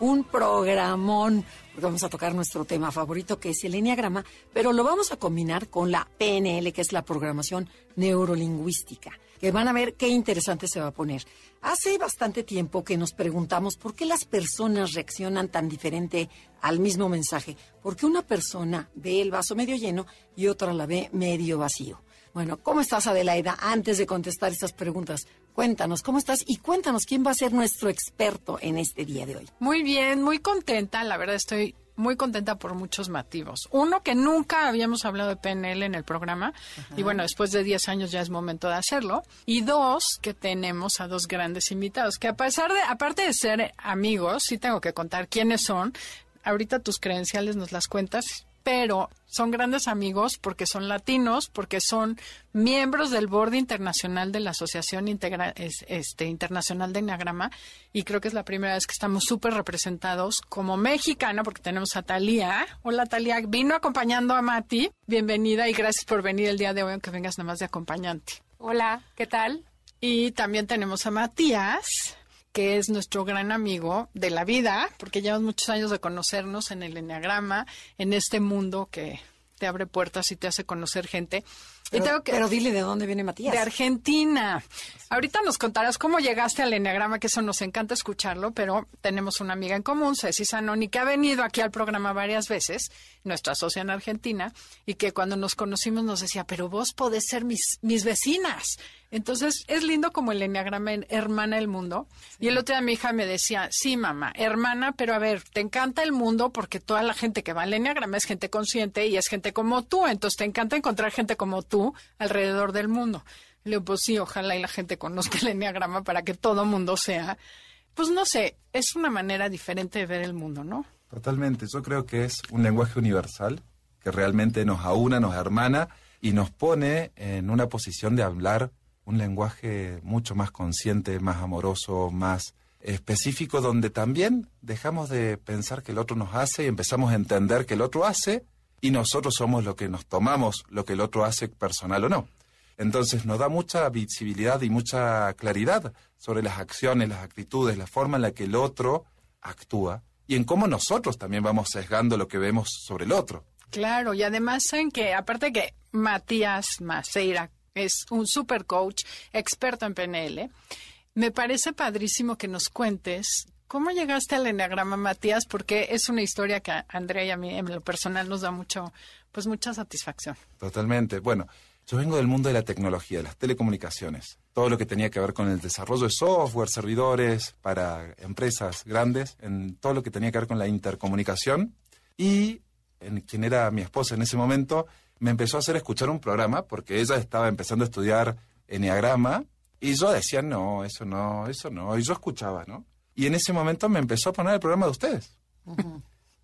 un programón porque vamos a tocar nuestro tema favorito que es el enneagrama, pero lo vamos a combinar con la PNL, que es la programación neurolingüística, que van a ver qué interesante se va a poner. Hace bastante tiempo que nos preguntamos por qué las personas reaccionan tan diferente al mismo mensaje, porque una persona ve el vaso medio lleno y otra la ve medio vacío. Bueno, ¿cómo estás, Adelaida? Antes de contestar estas preguntas, cuéntanos, ¿cómo estás? Y cuéntanos, ¿quién va a ser nuestro experto en este día de hoy? Muy bien, muy contenta. La verdad, estoy muy contenta por muchos motivos. Uno, que nunca habíamos hablado de PNL en el programa. Y bueno, después de 10 años ya es momento de hacerlo. Y dos, que tenemos a dos grandes invitados, que a pesar de, aparte de ser amigos, sí tengo que contar quiénes son. Ahorita tus credenciales nos las cuentas pero son grandes amigos porque son latinos, porque son miembros del Board Internacional de la Asociación este, Internacional de Enneagrama y creo que es la primera vez que estamos súper representados como mexicana porque tenemos a Talía. Hola Talía, vino acompañando a Mati. Bienvenida y gracias por venir el día de hoy, aunque vengas nada más de acompañante. Hola, ¿qué tal? Y también tenemos a Matías que es nuestro gran amigo de la vida, porque llevamos muchos años de conocernos en el Enneagrama, en este mundo que te abre puertas y te hace conocer gente. Pero, dile de dónde viene Matías. De Argentina. Ahorita nos contarás cómo llegaste al Enneagrama, que eso nos encanta escucharlo, pero tenemos una amiga en común, Ceci Sanoni, que ha venido aquí al programa varias veces, nuestra socia en Argentina, y que cuando nos conocimos nos decía, pero vos podés ser mis, mis vecinas. Entonces, es lindo como el Enneagrama hermana el mundo. Y el otro día mi hija me decía, sí, mamá, hermana, pero a ver, te encanta el mundo porque toda la gente que va al Enneagrama es gente consciente y es gente como tú. Entonces, te encanta encontrar gente como tú alrededor del mundo. Le digo, pues sí, ojalá y la gente conozca el Enneagrama para que todo mundo sea. Pues no sé, es una manera diferente de ver el mundo, ¿no? Totalmente. Yo creo que es un lenguaje universal que realmente nos aúna, nos hermana y nos pone en una posición de hablar un lenguaje mucho más consciente, más amoroso, más específico, donde también dejamos de pensar que el otro nos hace y empezamos a entender que el otro hace y nosotros somos lo que nos tomamos, lo que el otro hace personal o no. Entonces nos da mucha visibilidad y mucha claridad sobre las acciones, las actitudes, la forma en la que el otro actúa y en cómo nosotros también vamos sesgando lo que vemos sobre el otro. Claro, y además en que, aparte que Matías Maceira es un super coach, experto en PNL. Me parece padrísimo que nos cuentes cómo llegaste al enneagrama, Matías, porque es una historia que a Andrea y a mí en lo personal nos da mucho, pues mucha satisfacción. Totalmente. Bueno, yo vengo del mundo de la tecnología, de las telecomunicaciones, todo lo que tenía que ver con el desarrollo de software, servidores para empresas grandes, en todo lo que tenía que ver con la intercomunicación y en quien era mi esposa en ese momento, me empezó a hacer escuchar un programa porque ella estaba empezando a estudiar enneagrama y yo decía, no, eso no, eso no, y yo escuchaba, ¿no? Y en ese momento me empezó a poner el programa de ustedes.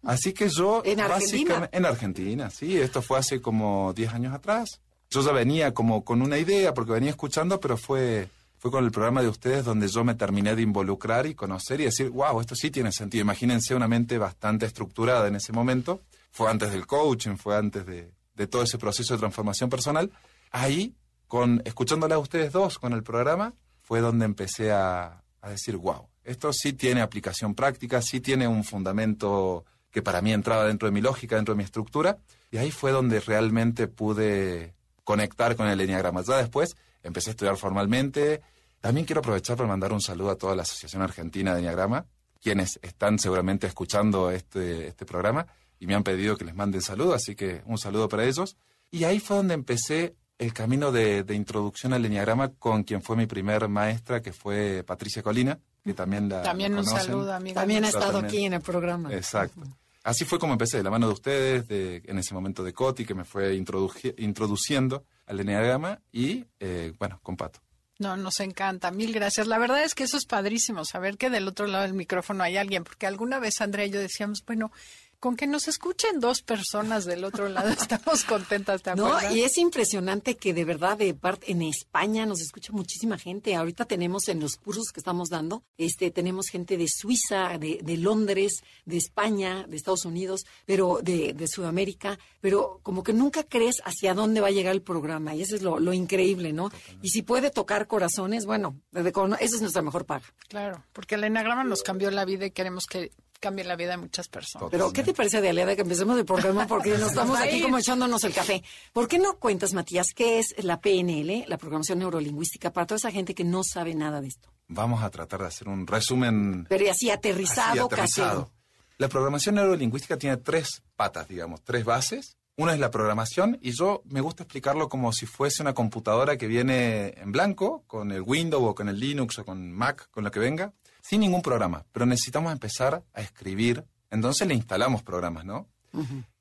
Así que yo... ¿En Argentina? En Argentina, sí, esto fue hace como 10 años atrás. Yo ya venía como con una idea porque venía escuchando, pero fue, fue con el programa de ustedes donde yo me terminé de involucrar y conocer y decir, wow, esto sí tiene sentido. Imagínense una mente bastante estructurada en ese momento. Fue antes del coaching, fue antes de, de todo ese proceso de transformación personal, ahí, con, escuchándola a ustedes dos con el programa, fue donde empecé a, decir, wow, esto sí tiene aplicación práctica, sí tiene un fundamento que para mí entraba dentro de mi lógica, dentro de mi estructura, y ahí fue donde realmente pude conectar con el Enneagrama. Ya después empecé a estudiar formalmente. También quiero aprovechar para mandar un saludo a toda la Asociación Argentina de Enneagrama, quienes están seguramente escuchando este, este programa y me han pedido que les mande saludo, así que un saludo para ellos. Y ahí fue donde empecé el camino de, introducción al Enneagrama con quien fue mi primer maestra, que fue Patricia Colina, que también la También un saludo, amiga. También ha estado aquí en el programa. Exacto. Así fue como empecé, de la mano de ustedes, de, en ese momento de Coti, que me fue introduciendo al Enneagrama, y eh, bueno, con Pato. No, nos encanta. Mil gracias. La verdad es que eso es padrísimo, saber que del otro lado del micrófono hay alguien, porque alguna vez Andrea y yo decíamos, bueno, con que nos escuchen dos personas del otro lado, estamos contentas, ¿te No, y es impresionante que de verdad de parte en España nos escucha muchísima gente. Ahorita tenemos en los cursos que estamos dando, este tenemos gente de Suiza, de, de Londres, de España, de Estados Unidos, pero de, de Sudamérica, pero como que nunca crees hacia dónde va a llegar el programa y eso es lo, lo increíble, ¿no? Y si puede tocar corazones, bueno, esa es nuestra mejor paga. Claro, porque el enagrama nos cambió la vida y queremos que cambie la vida de muchas personas. Pero, ¿qué te parece, Dalia, de que empecemos el programa? Porque nos estamos aquí como echándonos el café. ¿Por qué no cuentas, Matías, qué es la PNL, la programación neurolingüística, para toda esa gente que no sabe nada de esto? Vamos a tratar de hacer un resumen Pero así aterrizado, Así, aterrizado. casero. La programación neurolingüística tiene tres patas, digamos, tres bases. Una es la programación y yo me gusta explicarlo como si fuese una computadora que viene en blanco, con el Windows o con el Linux o con Mac, con lo que venga, sin ningún programa. Pero necesitamos empezar a escribir, entonces le instalamos programas, ¿no?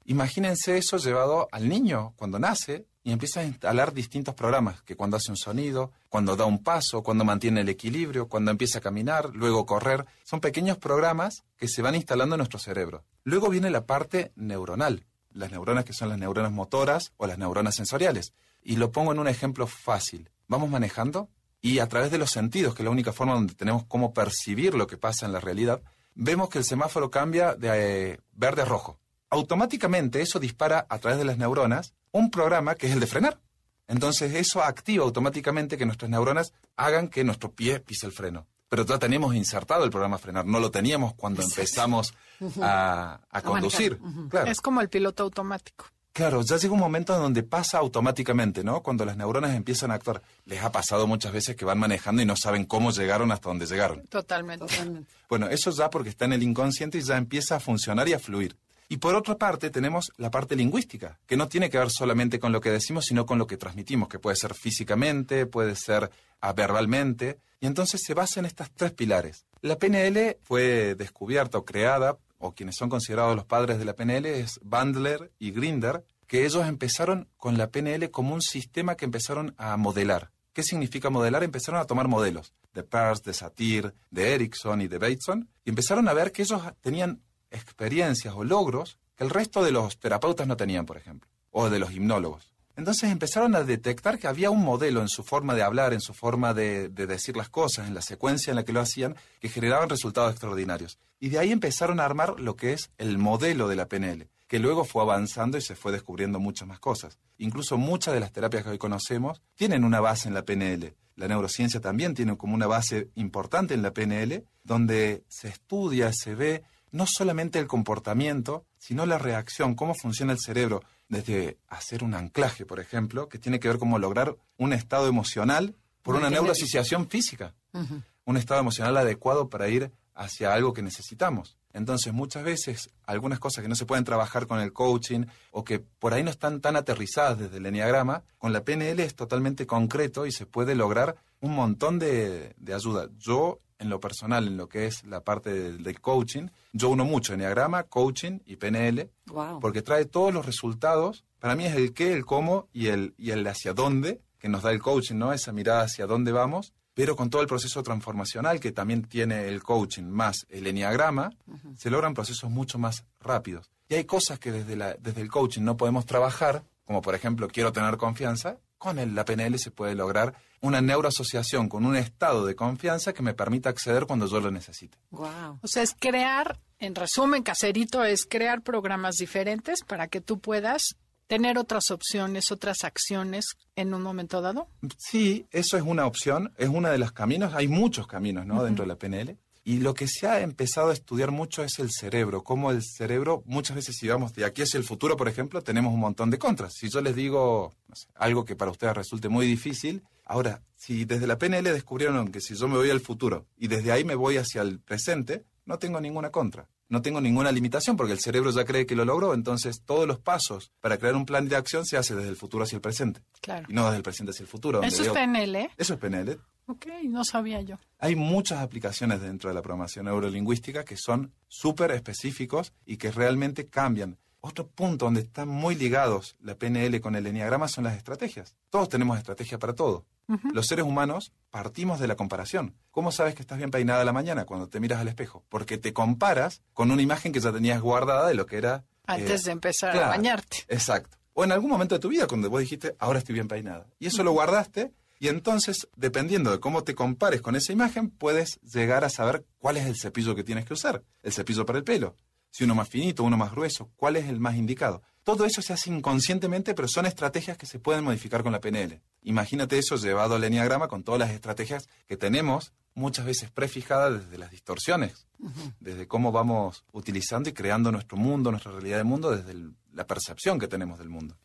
Imagínense eso llevado al niño cuando nace y empieza a instalar distintos programas, que cuando hace un sonido, cuando da un paso, cuando mantiene el equilibrio, cuando empieza a caminar, luego correr. Son pequeños programas que se van instalando en nuestro cerebro. Luego viene la parte neuronal, las neuronas que son las neuronas motoras o las neuronas sensoriales. Y lo pongo en un ejemplo fácil. Vamos manejando y a través de los sentidos, que es la única forma donde tenemos cómo percibir lo que pasa en la realidad, vemos que el semáforo cambia de eh, verde a rojo automáticamente eso dispara a través de las neuronas un programa que es el de frenar. Entonces eso activa automáticamente que nuestras neuronas hagan que nuestro pie pise el freno. Pero ya tenemos insertado el programa frenar, no lo teníamos cuando empezamos a, a conducir. Claro. Es como el piloto automático. Claro, ya llega un momento en donde pasa automáticamente, ¿no? Cuando las neuronas empiezan a actuar. Les ha pasado muchas veces que van manejando y no saben cómo llegaron hasta donde llegaron. Totalmente. Totalmente. Bueno, eso ya porque está en el inconsciente y ya empieza a funcionar y a fluir. Y por otra parte tenemos la parte lingüística, que no tiene que ver solamente con lo que decimos, sino con lo que transmitimos, que puede ser físicamente, puede ser verbalmente, y entonces se basa en estas tres pilares. La PNL fue descubierta o creada, o quienes son considerados los padres de la PNL, es Bandler y Grinder, que ellos empezaron con la PNL como un sistema que empezaron a modelar. ¿Qué significa modelar? Empezaron a tomar modelos de Peirce, de Satir, de Erickson y de Bateson, y empezaron a ver que ellos tenían experiencias o logros que el resto de los terapeutas no tenían, por ejemplo, o de los hipnólogos. Entonces empezaron a detectar que había un modelo en su forma de hablar, en su forma de, de decir las cosas, en la secuencia en la que lo hacían, que generaban resultados extraordinarios. Y de ahí empezaron a armar lo que es el modelo de la PNL, que luego fue avanzando y se fue descubriendo muchas más cosas. Incluso muchas de las terapias que hoy conocemos tienen una base en la PNL. La neurociencia también tiene como una base importante en la PNL, donde se estudia, se ve no solamente el comportamiento, sino la reacción, cómo funciona el cerebro, desde hacer un anclaje, por ejemplo, que tiene que ver cómo lograr un estado emocional por una neuroasociación física, un estado emocional adecuado para ir hacia algo que necesitamos. Entonces, muchas veces, algunas cosas que no se pueden trabajar con el coaching o que por ahí no están tan aterrizadas desde el enneagrama, con la PNL es totalmente concreto y se puede lograr un montón de, de ayuda. Yo, en lo personal, en lo que es la parte del, del coaching, yo uno mucho enneagrama, coaching y PNL, Wow. porque trae todos los resultados. Para mí es el qué, el cómo y el, y el hacia dónde que nos da el coaching, ¿no? Esa mirada hacia dónde vamos, pero con todo el proceso transformacional que también tiene el coaching más el enneagrama, se logran procesos mucho más rápidos. Y hay cosas que desde, la, desde el coaching no podemos trabajar, como por ejemplo quiero tener confianza, con el, la PNL se puede lograr una neuroasociación con un estado de confianza que me permita acceder cuando yo lo necesite. Wow. O sea, es crear, en resumen, caserito, es crear programas diferentes para que tú puedas tener otras opciones, otras acciones en un momento dado. Sí, eso es una opción, es uno de los caminos, hay muchos caminos ¿no? dentro de la PNL. Y lo que se ha empezado a estudiar mucho es el cerebro, cómo el cerebro, muchas veces si vamos de aquí hacia el futuro, por ejemplo, tenemos un montón de contras. Si yo les digo no sé, algo que para ustedes resulte muy difícil, ahora, si desde la PNL descubrieron que si yo me voy al futuro y desde ahí me voy hacia el presente, no tengo ninguna contra. No tengo ninguna limitación porque el cerebro ya cree que lo logró, entonces todos los pasos para crear un plan de acción se hace desde el futuro hacia el presente Claro. y no desde el presente hacia el futuro. Eso es PNL. Eso es PNL. Ok, no sabía yo. Hay muchas aplicaciones dentro de la programación neurolingüística que son súper específicos y que realmente cambian. Otro punto donde están muy ligados la PNL con el enneagrama son las estrategias. Todos tenemos estrategia para todo. Los seres humanos partimos de la comparación. ¿Cómo sabes que estás bien peinada a la mañana cuando te miras al espejo? Porque te comparas con una imagen que ya tenías guardada de lo que era... Antes eh, de empezar a bañarte. Exacto. O en algún momento de tu vida cuando vos dijiste, ahora estoy bien peinada. Y eso lo guardaste y entonces, dependiendo de cómo te compares con esa imagen, puedes llegar a saber cuál es el cepillo que tienes que usar. El cepillo para el pelo. Si uno más finito, uno más grueso, cuál es el más indicado. Todo eso se hace inconscientemente, pero son estrategias que se pueden modificar con la PNL. Imagínate eso llevado al enneagrama con todas las estrategias que tenemos muchas veces prefijadas desde las distorsiones, desde cómo vamos utilizando y creando nuestro mundo, nuestra realidad de mundo, desde el- la percepción que tenemos del mundo.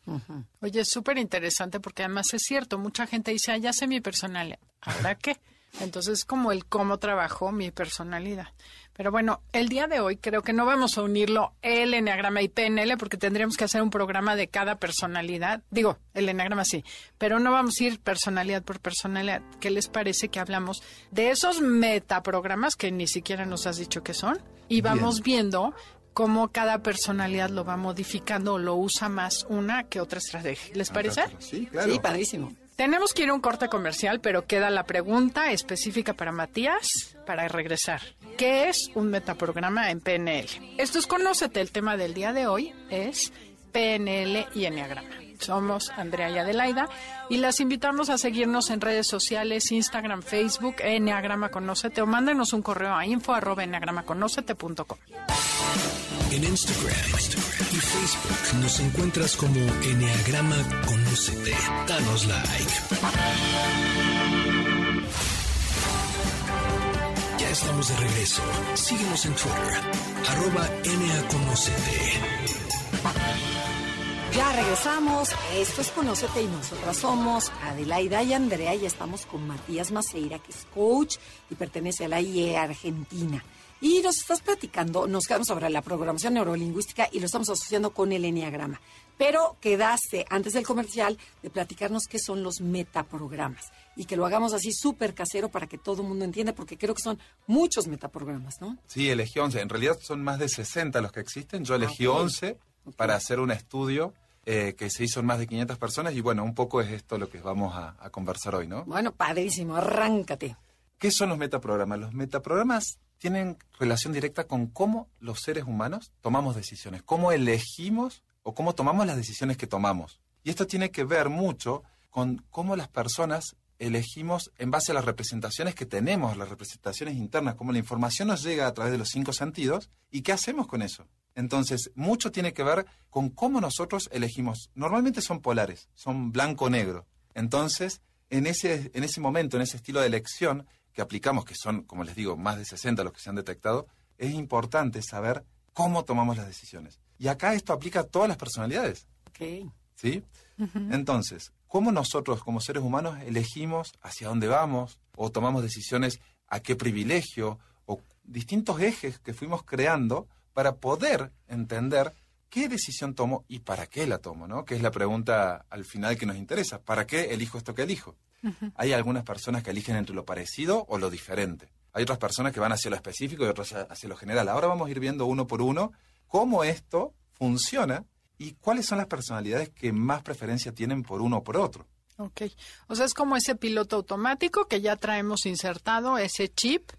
Oye, es súper interesante porque además es cierto, mucha gente dice, ah, ya sé mi personalidad. ¿Ahora qué? Entonces, como el cómo trabajo mi personalidad. Pero bueno, el día de hoy creo que no vamos a unirlo el enneagrama y PNL porque tendríamos que hacer un programa de cada personalidad. Digo, el enneagrama sí, pero no vamos a ir personalidad por personalidad. ¿Qué les parece que hablamos de esos metaprogramas que ni siquiera nos has dicho que son? Y vamos viendo cómo cada personalidad lo va modificando o lo usa más una que otra estrategia. ¿Les parece? Sí, claro. Sí, padrísimo. Tenemos que ir a un corte comercial, pero queda la pregunta específica para Matías para regresar. ¿Qué es un metaprograma en PNL? Esto es Conócete. El tema del día de hoy es PNL y Enneagrama. Somos Andrea y Adelaida y las invitamos a seguirnos en redes sociales, Instagram, Facebook, Enneagrama Conócete o mándenos un correo a info arroba enneagramaconócete.com. En Instagram, y Facebook nos encuentras como Enneagrama Conócete. Danos like. Ya estamos de regreso. Síguenos en Twitter, arroba NAConócete. Ya regresamos. Esto es Conócete y nosotras somos Adelaida y Andrea y estamos con Matías Maceira, que es coach y pertenece a la IE Argentina. Y nos estás platicando, nos quedamos sobre la programación neurolingüística y lo estamos asociando con el enneagrama. Pero quedaste antes del comercial de platicarnos qué son los metaprogramas y que lo hagamos así súper casero para que todo el mundo entienda, porque creo que son muchos metaprogramas, ¿no? Sí, elegí 11. En realidad son más de 60 los que existen. Yo elegí ok. 11 para hacer un estudio eh, que se hizo en más de 500 personas y bueno, un poco es esto lo que vamos a, a conversar hoy, ¿no? Bueno, padrísimo, arráncate. ¿Qué son los metaprogramas? Los metaprogramas tienen relación directa con cómo los seres humanos tomamos decisiones, cómo elegimos o cómo tomamos las decisiones que tomamos. Y esto tiene que ver mucho con cómo las personas elegimos en base a las representaciones que tenemos, las representaciones internas, cómo la información nos llega a través de los cinco sentidos y qué hacemos con eso. Entonces, mucho tiene que ver con cómo nosotros elegimos. Normalmente son polares, son blanco-negro. Entonces, en ese, en ese momento, en ese estilo de elección que aplicamos, que son, como les digo, más de 60 los que se han detectado, es importante saber cómo tomamos las decisiones. Y acá esto aplica a todas las personalidades. ¿Sí? Entonces, ¿cómo nosotros como seres humanos elegimos hacia dónde vamos o tomamos decisiones a qué privilegio o distintos ejes que fuimos creando para poder entender qué decisión tomo y para qué la tomo, ¿no? Que es la pregunta al final que nos interesa. ¿Para qué elijo esto que elijo? Hay algunas personas que eligen entre lo parecido o lo diferente. Hay otras personas que van hacia lo específico y otras hacia lo general. Ahora vamos a ir viendo uno por uno cómo esto funciona y cuáles son las personalidades que más preferencia tienen por uno o por otro. Ok. O sea, es como ese piloto automático que ya traemos insertado, ese chip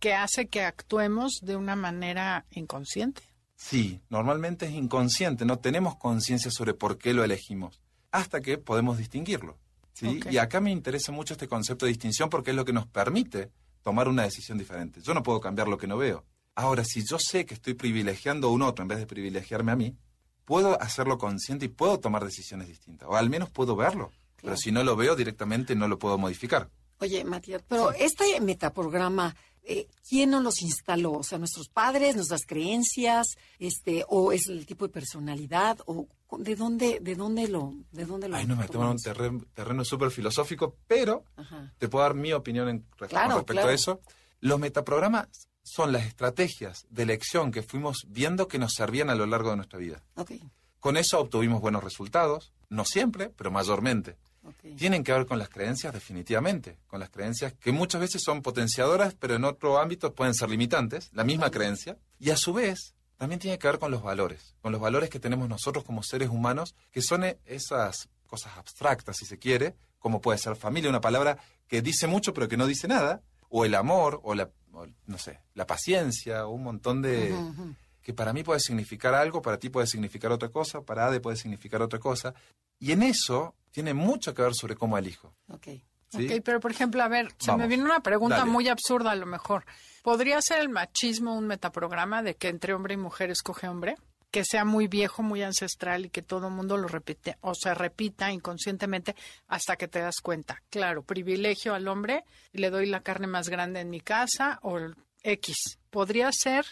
que hace que actuemos de una manera inconsciente. Sí, normalmente es inconsciente, no tenemos conciencia sobre por qué lo elegimos, hasta que podemos distinguirlo. ¿sí? Y acá me interesa mucho este concepto de distinción porque es lo que nos permite tomar una decisión diferente. Yo no puedo cambiar lo que no veo. Ahora, si yo sé que estoy privilegiando a un otro en vez de privilegiarme a mí, puedo hacerlo consciente y puedo tomar decisiones distintas, o al menos puedo verlo. Pero si no lo veo directamente, no lo puedo modificar. Oye, Matías, pero este metaprograma, eh, ¿quién nos los instaló? O sea, nuestros padres, nuestras creencias, este, o es el tipo de personalidad, o de dónde, de dónde lo, de dónde lo. Ay, no me tomo en un terreno, terreno súper filosófico, pero Ajá. te puedo dar mi opinión en, Claro, con respecto claro. a eso. Los metaprogramas son las estrategias de elección que fuimos viendo que nos servían a lo largo de nuestra vida. Ok, Con eso obtuvimos buenos resultados, no siempre, pero mayormente. Tienen que ver con las creencias, definitivamente, con las creencias que muchas veces son potenciadoras, pero en otro ámbito pueden ser limitantes, la misma creencia. Y a su vez, también tiene que ver con los valores, con los valores que tenemos nosotros como seres humanos, que son e- esas cosas abstractas, si se quiere, como puede ser familia, una palabra que dice mucho pero que no dice nada, o el amor, o la, o, no sé, la paciencia, o un montón de... que para mí puede significar algo, para ti puede significar otra cosa, para Ade puede significar otra cosa. Y en eso tiene mucho que ver sobre cómo elijo. Ok. ¿sí? Ok, pero por ejemplo, a ver, se me viene una pregunta Dale. muy absurda a lo mejor. ¿Podría ser el machismo un metaprograma de que entre hombre y mujer escoge hombre? Que sea muy viejo, muy ancestral y que todo el mundo lo repite o se repita inconscientemente hasta que te das cuenta. Claro, privilegio al hombre y le doy la carne más grande en mi casa o el X. ¿Podría ser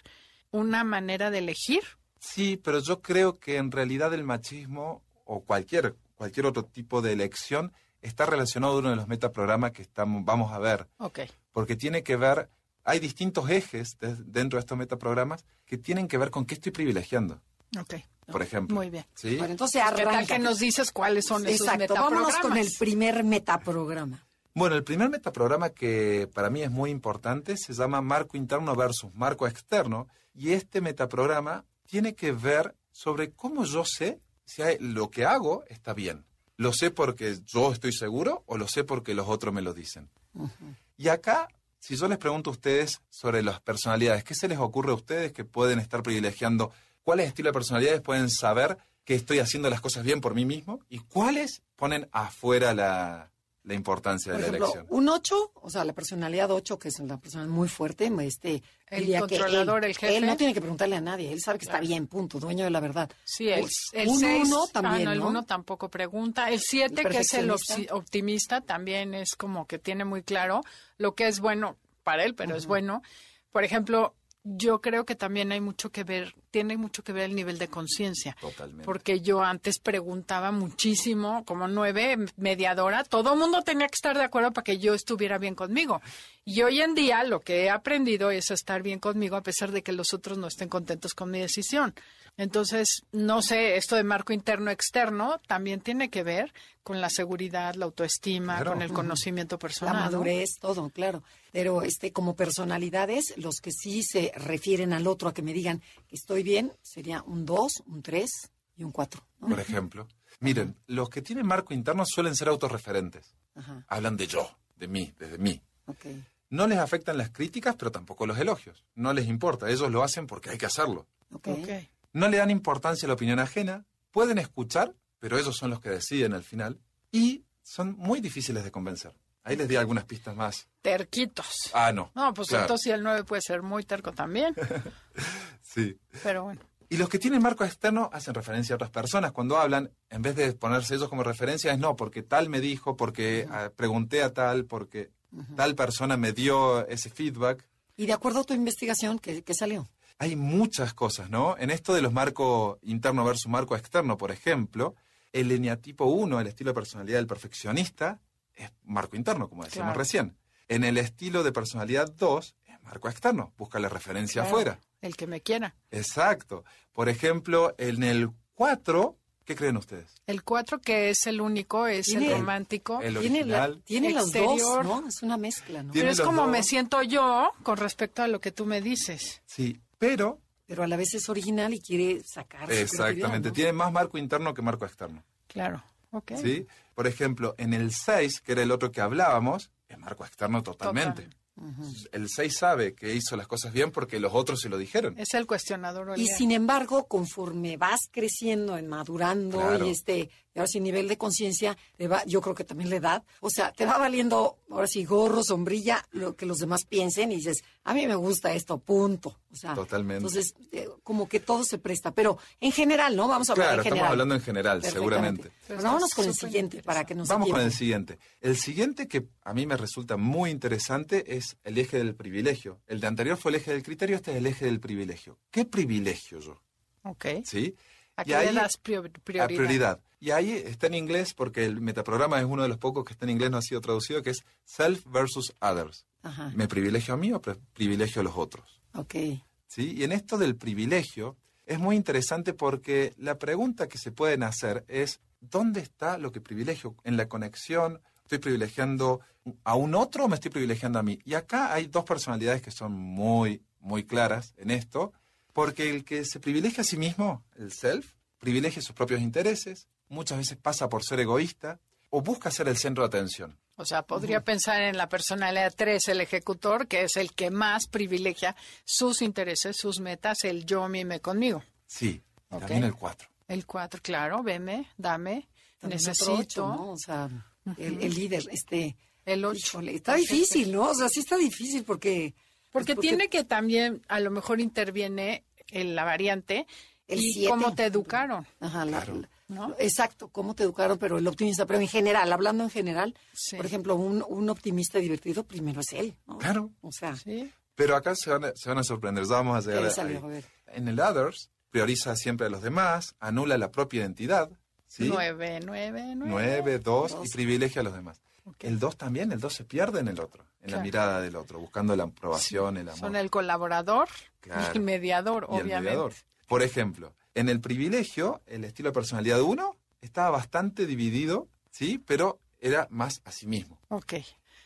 una manera de elegir? Sí, pero yo creo que en realidad el machismo o cualquier, cualquier otro tipo de elección está relacionado a uno de los metaprogramas que estamos, vamos a ver. Ok. porque tiene que ver, hay distintos ejes de- dentro de estos metaprogramas que tienen que ver con qué estoy privilegiando, Ok. por ejemplo. Muy bien. ¿Sí? Bueno, entonces ¿Qué tal arranca. que nos dices cuáles son esos Exacto, metaprogramas? vámonos con el primer metaprograma. Bueno, el primer metaprograma que para mí es muy importante se llama marco interno versus marco externo y este metaprograma tiene que ver sobre cómo yo sé si hay- lo que hago está bien. ¿Lo sé porque yo estoy seguro o lo sé porque los otros me lo dicen? Y acá, si yo les pregunto a ustedes sobre las personalidades, ¿qué se les ocurre a ustedes que pueden estar privilegiando? ¿Cuáles estilos de personalidades pueden saber que estoy haciendo las cosas bien por mí mismo? ¿Y cuáles ponen afuera la, la importancia Por de la elección? un 8, o sea, la personalidad 8, que es una persona muy fuerte, este, El que controlador, él, el jefe. Él no tiene que preguntarle a nadie, él sabe que está bien, punto, dueño de la verdad. Sí, el, Pues, el un ah, también, no, el ¿no? uno tampoco pregunta. El 7, El que es el optimista, también es como que tiene muy claro lo que es bueno para él, pero es bueno. Por ejemplo, yo creo que también hay mucho que ver, tiene mucho que ver el nivel de conciencia. Totalmente. Porque yo antes preguntaba muchísimo, como nueve, mediadora, todo el mundo tenía que estar de acuerdo para que yo estuviera bien conmigo. Y hoy en día lo que he aprendido es estar bien conmigo a pesar de que los otros no estén contentos con mi decisión. Entonces, no sé, esto de marco interno externo también tiene que ver con la seguridad, la autoestima, Claro. con el conocimiento La personal. ¿no? madurez, todo, claro. Pero este, como personalidades, los que sí se refieren al otro a que me digan que estoy bien, sería un 2, un 3 y un 4. Por ejemplo. Miren, los que tienen marco interno suelen ser autorreferentes. Ajá, Hablan de yo, de mí, desde mí. No les afectan las críticas, pero tampoco los elogios. No les importa. Ellos lo hacen porque hay que hacerlo. ok. Ok. No le dan importancia a la opinión ajena. Pueden escuchar, pero ellos son los que deciden al final. Y son muy difíciles de convencer. Ahí les di algunas pistas más. Terquitos. Ah, no. No, pues Claro. entonces sí, el 9 puede ser muy terco también, Sí. pero bueno. Y los que tienen marco externo hacen referencia a otras personas. Cuando hablan, en vez de ponerse ellos como referencia, es no, porque tal me dijo, porque ah, pregunté a tal, porque tal persona me dio ese feedback. Y de acuerdo a tu investigación, ¿qué, qué salió? Hay muchas cosas, ¿no? En esto de los marcos interno versus marco externo, por ejemplo, el eneatipo 1, el estilo de personalidad del perfeccionista, es marco interno, como decíamos Claro. recién. En el estilo de personalidad 2, es marco externo, busca la referencia Claro, afuera. El que me quiera. Exacto. Por ejemplo, en el 4, ¿qué creen ustedes? El 4, que es el único, es el Tiene- romántico. El Tiene, la- original. tiene los dos. ¿no? Es una mezcla, ¿no? Pero es como dos. me siento yo con respecto a lo que tú me dices. Sí, pero Pero a la vez es original y quiere sacar su exactamente, ¿no? tiene más marco interno que marco externo. Claro. Ok. ¿sí? Por ejemplo, en el 6, que era el otro que hablábamos, es marco externo totalmente. Total. El 6 sabe que hizo las cosas bien porque los otros se lo dijeron. Es el cuestionador. Y sin embargo, conforme vas creciendo, en madurando Claro. y este, y ahora sí nivel de conciencia, te va, yo creo que también la edad, o sea, te va valiendo, ahora sí, gorro, sombrilla, lo que los demás piensen y dices, a mí me gusta esto, punto. O sea, Totalmente. Entonces, eh, como que todo se presta, pero en general, ¿no? Vamos a hablar Claro, en general. estamos hablando en general, seguramente. Pero vámonos con el siguiente para que nos Vamos con el siguiente. El siguiente que a mí me resulta muy interesante es el eje del privilegio. El de anterior fue el eje del criterio, este es el eje del privilegio. ¿Qué privilegio yo? Ok. ¿Sí? ¿A Y qué ahí- le das prior- A prioridad? prioridad. Y ahí está en inglés, porque el metaprograma es uno de los pocos que está en inglés, no ha sido traducido, que es self versus others. Ajá, ¿Me privilegio a mí o privilegio a los otros? ok. ¿Sí? Y en esto del privilegio es muy interesante porque la pregunta que se pueden hacer es, ¿dónde está lo que privilegio? ¿En la conexión? ¿Estoy privilegiando a un otro o me estoy privilegiando a mí? Y acá hay dos personalidades que son muy, muy claras en esto, porque el que se privilegia a sí mismo, el self, privilegia sus propios intereses, muchas veces pasa por ser egoísta, o busca ser el centro de atención. O sea, podría pensar en la personalidad 3, el ejecutor, que es el que más privilegia sus intereses, sus metas, el yo, mime conmigo. Sí, también el 4. El 4, claro, veme, dame, También necesito. ocho, ¿no? O sea, el, el líder, este... El 8. híjole, está difícil, ¿no? O sea, sí está difícil porque... Porque, pues, tiene que también, a lo mejor interviene en la variante El y siete. cómo te educaron. Ajá, la- Claro. la- ¿No? Exacto, cómo te educaron, pero el optimista, pero en general, hablando en general, Sí. por ejemplo, un, un optimista divertido primero es él, ¿no? Claro. O sea, Sí. Pero acá se van a, se van a sorprender, ya vamos a llegar ¿Qué a- salió? ahí. A ver. En el others, prioriza siempre a los demás, anula la propia identidad, ¿sí? 9, 9, 9. 9, 2 y privilegia a los demás. El 2 también, el 2 se pierde en el otro, en la mirada del otro, buscando la aprobación, el amor Son el colaborador Claro. y el mediador, y el obviamente. mediador. Por ejemplo, en el privilegio, el estilo de personalidad 1 estaba bastante dividido, ¿sí? Pero era más a sí mismo. Ok.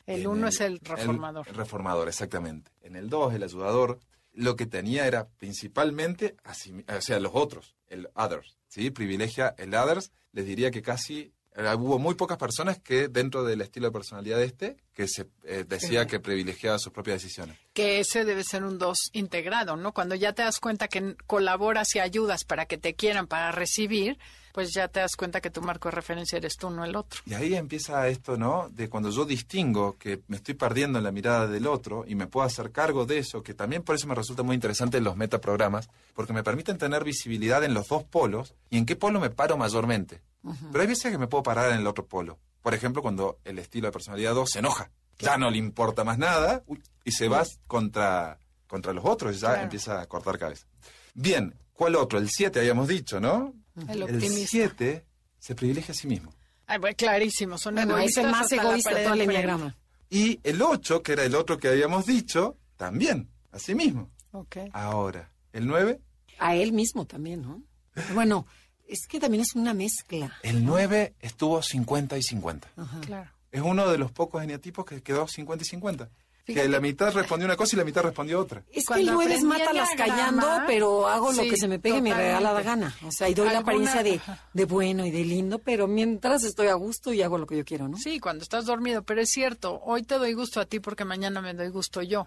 El En 1 es el reformador. El reformador, exactamente. En el 2, el ayudador, lo que tenía era principalmente, a sí o sea, los otros, el others, ¿sí? Privilegia el others. Les diría que casi, hubo muy pocas personas que dentro del estilo de personalidad este, que se eh, decía que privilegiaba sus propias decisiones. que ese debe ser un 2 integrado, ¿no? Cuando ya te das cuenta que colaboras y ayudas para que te quieran, para recibir, pues ya te das cuenta que tu marco de referencia eres tú, no el otro. Y ahí empieza esto, ¿no? De cuando yo distingo que me estoy perdiendo en la mirada del otro y me puedo hacer cargo de eso, que también por eso me resulta muy interesante los metaprogramas, porque me permiten tener visibilidad en los dos polos y en qué polo me paro mayormente. Pero hay veces que me puedo parar en el otro polo. Por ejemplo, cuando el estilo de personalidad 2 se enoja, ya no le importa más nada y se va contra, contra los otros, ya Claro. empieza a cortar cabeza. Bien, ¿cuál otro? El 7 habíamos dicho, ¿no? El El optimista. 7 se privilegia a sí mismo. Ay, bueno, clarísimo, son Bueno, es egoístas el más egoísta de todo el enneagrama. Y el 8, que era el otro que habíamos dicho, también, así mismo. Ok. Ahora, el 9, A él mismo también, ¿no? Bueno, es que también es una mezcla. el 9 estuvo 50 y 50. Claro. Es uno de los pocos eneatipos que quedó 50 y 50. Fíjate. Que la mitad respondió una cosa y la mitad respondió otra. Es que Cuando el 9 es mátalas callando, pero hago lo que se me pegue y me regala la gana. O sea, y doy la apariencia de, de bueno y de lindo, pero mientras estoy a gusto y hago lo que yo quiero, ¿no? Sí, cuando estás dormido, pero es cierto, hoy te doy gusto a ti porque mañana me doy gusto yo.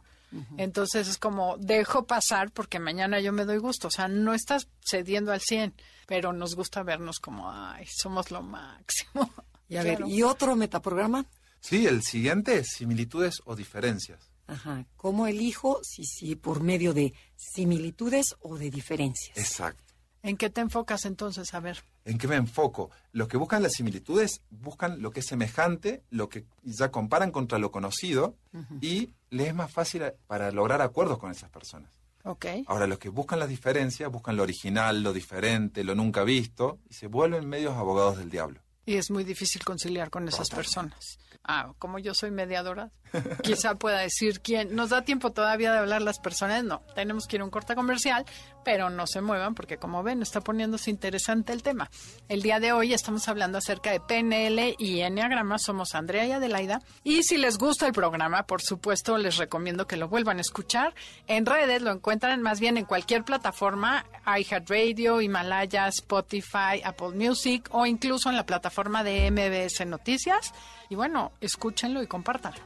Entonces es como, dejo pasar porque mañana yo me doy gusto. O sea, no estás cediendo al 100, pero nos gusta vernos como, ay, somos lo máximo. Y a ver. ¿y otro metaprograma? Sí, el siguiente es similitudes o diferencias. Ajá. ¿Cómo elijo si, si por medio de similitudes o de diferencias? Exacto. ¿En qué te enfocas entonces? A ver. ¿En qué me enfoco? Los que buscan las similitudes buscan lo que es semejante, lo que ya comparan contra lo conocido y les es más fácil a- para lograr acuerdos con esas personas. Ok. Ahora, los que buscan las diferencias buscan lo original, lo diferente, lo nunca visto y se vuelven medios abogados del diablo. Y es muy difícil conciliar con esas personas. Ah, como yo soy mediadora, quizá pueda decir quién. ¿Nos da tiempo todavía de hablar las personas? No, tenemos que ir a un corte comercial, pero no se muevan porque como ven está poniéndose interesante el tema. El día de hoy estamos hablando acerca de PNL y Enneagrama. Somos Andrea y Adelaida. Y si les gusta el programa, por supuesto, les recomiendo que lo vuelvan a escuchar. En redes lo encuentran más bien en cualquier plataforma, iHeartRadio, Himalaya, Spotify, Apple Music o incluso en la plataforma de MBS Noticias. Y bueno, escúchenlo y compártanlo.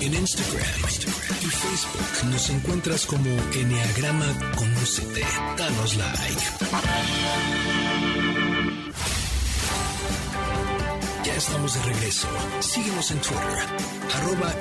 En Instagram, y Facebook nos encuentras como Enneagrama Conócete. Danos like. Ya estamos de regreso. Síguenos en Twitter, arroba.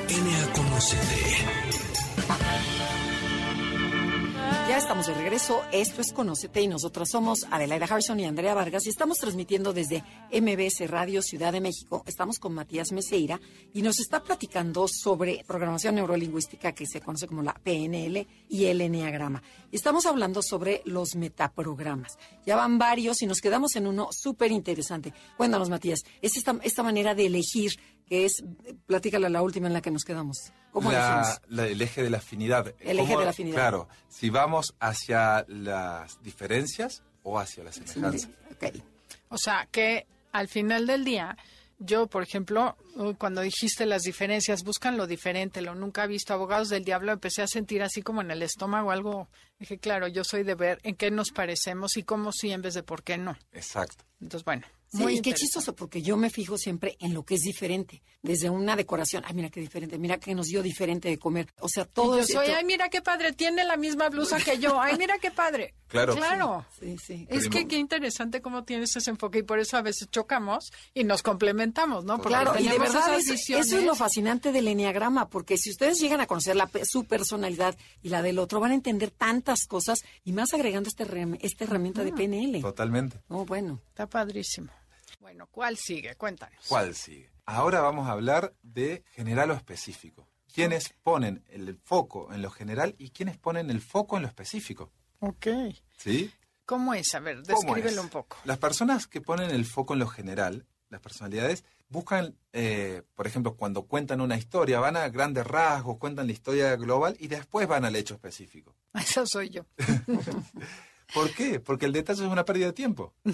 Ya estamos de regreso. Esto es Conócete y nosotras somos Adelaida Harrison y Andrea Vargas y estamos transmitiendo desde MBS Radio Ciudad de México. Estamos con Matías Meseira y nos está platicando sobre programación neurolingüística que se conoce como la PNL y el Enneagrama. Estamos hablando sobre los metaprogramas. Ya van varios y nos quedamos en uno súper interesante. Cuéntanos, Matías, es esta, esta manera de elegir que es, platícala la última en la que nos quedamos. ¿Cómo La- elegimos? la- el eje de la afinidad. El eje ¿Cómo- de la afinidad. Claro, si vamos hacia las diferencias o hacia la semejanza. Ok. O sea, que al final del día, yo, por ejemplo, uh, cuando dijiste las diferencias, buscan lo diferente, lo nunca visto, abogados del diablo, empecé a sentir así como en el estómago algo. Dije, claro, yo soy de ver en qué nos parecemos y cómo sí en vez de por qué no. Exacto. Entonces, bueno, Muy y qué chistoso, porque yo me fijo siempre en lo que es diferente. Desde una decoración, ay, mira qué diferente, mira que nos dio diferente de comer. O sea, todo Yo soy, to- ay, mira qué padre, tiene la misma blusa que yo. Ay, mira qué padre. Claro. Claro. Sí, sí. Es que qué interesante cómo tienes ese enfoque y por eso a veces chocamos y nos complementamos, ¿no? Porque Claro, y de verdad esas es- visiones. eso es lo fascinante del enneagrama, porque si ustedes llegan a conocer la, pe- su personalidad y la del otro, van a entender tantas cosas y más agregando este esta herramienta de PNL. Totalmente. Oh, bueno. Está padrísimo. Bueno, ¿cuál sigue? Cuéntanos. ¿Cuál sigue? Ahora vamos a hablar de general o específico. ¿Quiénes ponen el foco en lo general y quiénes ponen el foco en lo específico? Ok. ¿Sí? ¿Cómo es? A ver, ¿Cómo descríbelo es? un poco. Las personas que ponen el foco en lo general, las personalidades, buscan, eh, por ejemplo, cuando cuentan una historia, van a grandes rasgos, cuentan la historia global y después van al hecho específico. Eso soy yo. ¿Por qué? Porque el detalle es una pérdida de tiempo.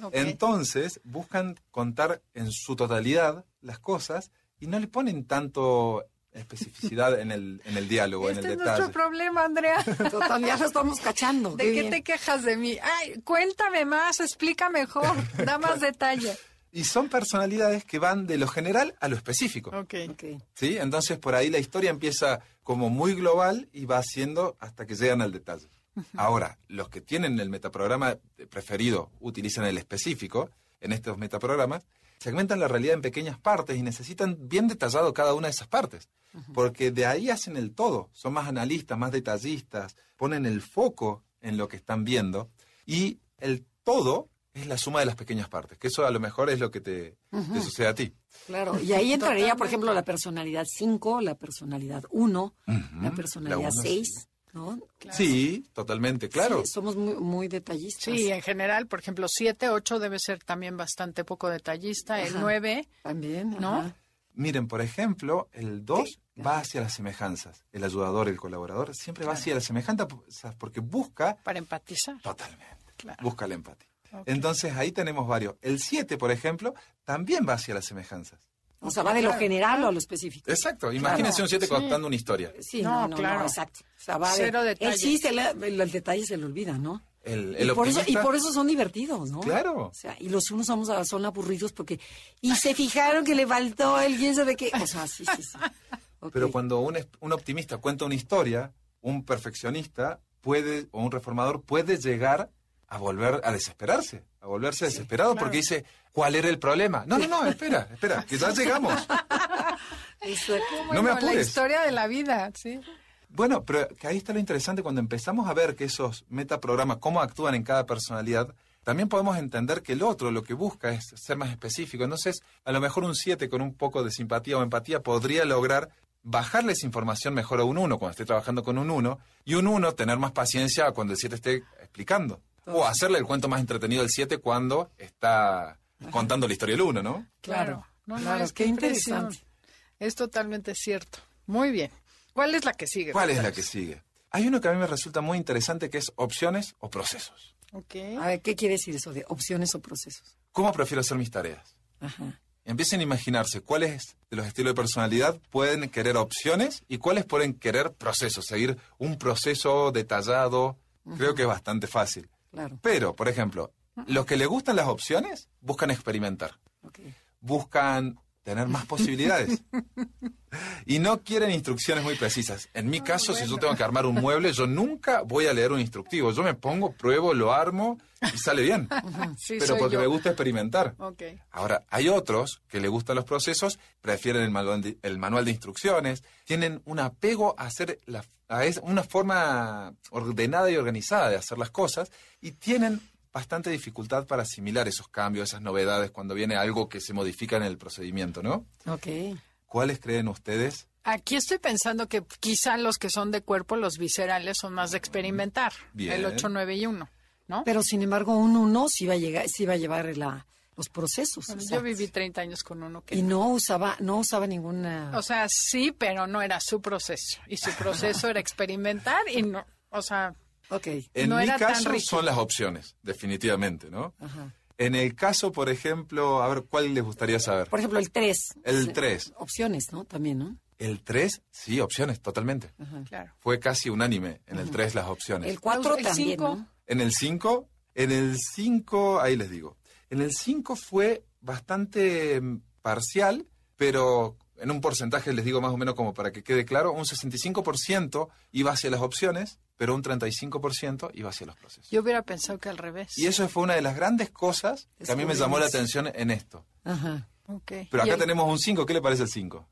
Ok. Entonces, buscan contar en su totalidad las cosas y no le ponen tanto especificidad en el, en el diálogo, este en es el nuestro detalle. problema, Andrea. Total, ya lo estamos cachando. ¿De qué qué te quejas de mí? Ay, cuéntame más, explica mejor, da más detalle. Y son personalidades que van de lo general a lo específico. Ok. Ok. ¿sí? Entonces, por ahí la historia empieza como muy global y va haciendo hasta que llegan al detalle. Ahora, los que tienen el metaprograma preferido utilizan el específico en estos metaprogramas, segmentan la realidad en pequeñas partes y necesitan bien detallado cada una de esas partes, porque de ahí hacen el todo, son más analistas, más detallistas, ponen el foco en lo que están viendo y el todo es la suma de las pequeñas partes, que eso a lo mejor es lo que te, te sucede a ti. Claro, y ahí entraría, por ejemplo, la personalidad 5, la personalidad 1, la personalidad la uno, 6, ¿no? Sí, totalmente, claro. Sí, somos muy, muy detallistas. Sí, en general, por ejemplo, 7, 8 debe ser también bastante poco detallista. El Ajá. 9, También, ¿no? ajá. Miren, por ejemplo, el 2 va hacia las semejanzas. El ayudador, el colaborador, siempre va hacia las semejanzas porque busca para empatizar. totalmente. Claro. Busca la empatía. Entonces ahí tenemos varios. El 7, por ejemplo, también va hacia las semejanzas. O sea, va de lo general o a lo específico. Exacto. Imagínense un 7 sí. contando una historia. Sí, No, no, no, claro. no, exacto. O sea, va de- Cero detalle. Él sí, se le- el, el detalle se le olvida, ¿no? El, Y por, eso, y optimista- por eso son divertidos, ¿no? Claro. O sea, y los unos somos, son aburridos porque... Y se fijaron que le faltó el quién sabe qué. O sea, sí, sí, sí. Pero cuando un, es- un optimista cuenta una historia, un perfeccionista puede, o un reformador puede llegar a volver a desesperarse, a volverse desesperado claro. porque dice, ¿cuál era el problema? No, no, no, espera, espera, que ya llegamos. Exacto. No me Bueno, La apures. historia de la vida, sí. Bueno, pero que ahí está lo interesante cuando empezamos a ver que esos metaprogramas, cómo actúan en cada personalidad, también podemos entender que el otro lo que busca es ser más específico. Entonces, a lo mejor un 7 con un poco de simpatía o empatía podría lograr bajarle esa información mejor a un 1 cuando esté trabajando con un 1 y un 1 tener más paciencia cuando el 7 esté explicando. O hacerle el cuento más entretenido al 7 cuando está contando la historia del 1, ¿no? Claro, No, no, claro, es qué impresión. interesante. Es totalmente cierto. Muy bien. ¿Cuál es la que sigue? ¿Cuál es la que sigue? Hay uno que a mí me resulta muy interesante que es opciones o procesos. Ok. A ver, ¿qué quiere decir eso de opciones o procesos? ¿Cómo prefiero hacer mis tareas? Ajá. Empiecen a imaginarse cuáles de los estilos de personalidad pueden querer opciones y cuáles pueden querer procesos, seguir un proceso detallado. Creo que es bastante fácil. Claro. Pero, por ejemplo, los que les gustan las opciones buscan experimentar, buscan tener más posibilidades y no quieren instrucciones muy precisas. En mi caso, si yo tengo que armar un mueble, yo nunca voy a leer un instructivo. Yo me pongo, pruebo, lo armo y sale bien. Sí, Pero porque yo. me gusta experimentar. Ok. Ahora, hay otros que les gustan los procesos, prefieren el manual de, el manual de instrucciones, tienen un apego a hacer la, es- una forma ordenada y organizada de hacer las cosas y tienen bastante dificultad para asimilar esos cambios, esas novedades cuando viene algo que se modifica en el procedimiento, ¿no? Ok. ¿Cuáles creen ustedes? Aquí estoy pensando que quizá los que son de cuerpo, los viscerales, son más de experimentar. Bien. El 8, 9 y 1, ¿no? Pero sin embargo, un uno sí va a llegar, sí va a llevar la, los procesos. Bueno, yo viví 30 años con uno que... y no usaba, no usaba ninguna. O sea, sí, pero no era su proceso. Y su proceso era experimentar y no... O sea, ok. En No mi era caso son las opciones, definitivamente, ¿no? Ajá. En el caso, por ejemplo, a ver, ¿cuál les gustaría saber? Por ejemplo, el 3. El tres. Opciones, ¿no? También, ¿no? El 3, sí, opciones, totalmente. claro. Fue casi unánime en el 3 las opciones. El 4 El también, cinco. ¿no? En el 5, en el 5, ahí les digo. En el 5 fue bastante mm, parcial, pero en un porcentaje, les digo más o menos como para que quede claro, un 65% iba hacia las opciones, pero un 35% iba hacia los procesos. Yo hubiera pensado que al revés. Y eso fue una de las grandes cosas que a mí me llamó la atención en esto. Ajá. Ok. Pero acá el- tenemos un 5, ¿qué le parece el 5?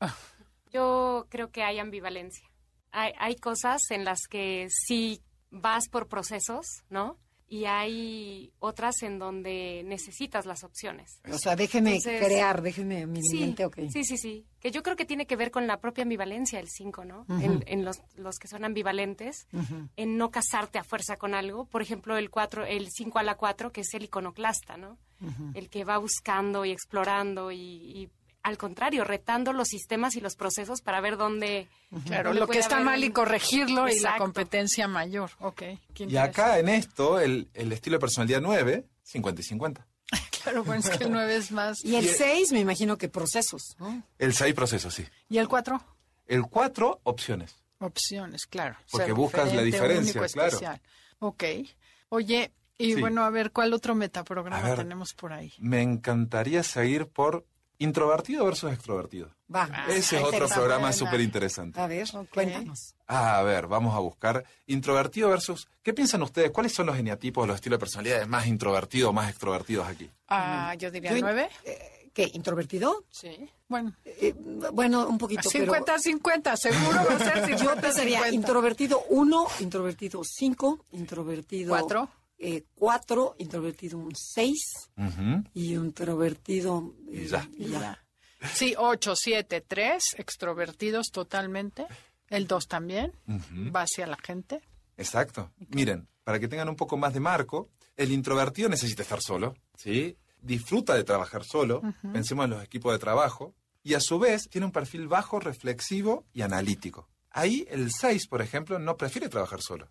Yo creo que hay ambivalencia. Hay, hay cosas en las que sí vas por procesos, ¿no? Y hay otras en donde necesitas las opciones. O sea, déjeme Entonces- crear, déjeme mi Sí, mente, ok. sí, sí, sí. Que yo creo que tiene que ver con la propia ambivalencia, el 5, ¿no? En, en los, los que son ambivalentes, en no casarte a fuerza con algo. Por ejemplo, el 4, el 5 a la 4, que es el iconoclasta, ¿no? El que va buscando y explorando y, y, al contrario, retando los sistemas y los procesos para ver dónde... Claro, dónde lo que está mal y corregirlo y la Exacto. competencia mayor. Ok. Y acá en esto, el, el estilo de personalidad 9, 50 y 50. Claro, bueno, es que el 9 es más. Y el Y- 6, me imagino que procesos, ¿no? El 6 procesos, sí. ¿Y el 4? El 4, opciones. Opciones, claro. Porque Ser buscas la diferencia, único, claro. especial. Ok. Oye, y Sí. bueno, a ver, ¿cuál otro metaprograma ver. tenemos por ahí? Me encantaría seguir por introvertido versus extrovertido. Va. Ah, Ese es otro programa súper interesante. A ver, cuéntanos. Ah, a ver, vamos a buscar introvertido versus... ¿Qué piensan ustedes? ¿Cuáles son los eneatipos, los estilos de personalidades más introvertidos o más extrovertidos aquí? Ah, yo diría Yo- 9. Eh, ¿Qué? ¿Introvertido? Sí. Bueno, Eh, bueno, un poquito, pero 50-50, seguro va a ser 50 yo pensaría introvertido 1, introvertido 5, introvertido Cuatro. 4, introvertido un 6 Ujú. y un introvertido... eh, Y ya. y ya. Sí, 8, 7, 3, extrovertidos totalmente. El 2 también, va hacia la gente. Exacto. Miren, para que tengan un poco más de marco, el introvertido necesita estar solo, ¿sí? Disfruta de trabajar solo, pensemos en los equipos de trabajo, y a su vez tiene un perfil bajo, reflexivo y analítico. Ahí el 6, por ejemplo, no prefiere trabajar solo,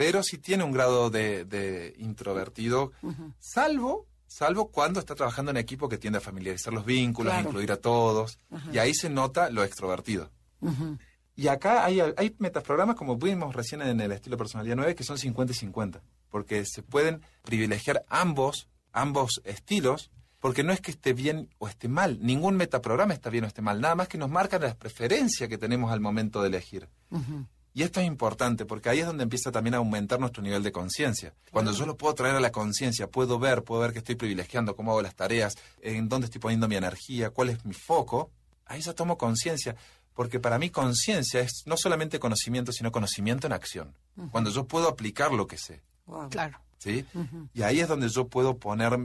pero sí tiene un grado de, de introvertido, salvo, salvo cuando está trabajando en equipo que tiende a familiarizar los vínculos, a incluir a todos, y ahí se nota lo extrovertido. Y acá hay, hay metaprogramas, como vimos recién en el estilo personalidad 9, que son 50 y 50, porque se pueden privilegiar ambos, ambos estilos, porque no es que esté bien o esté mal, ningún metaprograma está bien o esté mal, nada más que nos marcan las preferencias que tenemos al momento de elegir. Y esto es importante porque ahí es donde empieza también a aumentar nuestro nivel de conciencia. Cuando yo lo puedo traer a la conciencia, puedo ver, puedo ver que estoy privilegiando, cómo hago las tareas, en dónde estoy poniendo mi energía, cuál es mi foco, ahí ya tomo conciencia. Porque para mí conciencia es no solamente conocimiento, sino conocimiento en acción. Cuando yo puedo aplicar lo que sé. Wow. Claro. ¿sí? Y ahí es donde yo puedo poner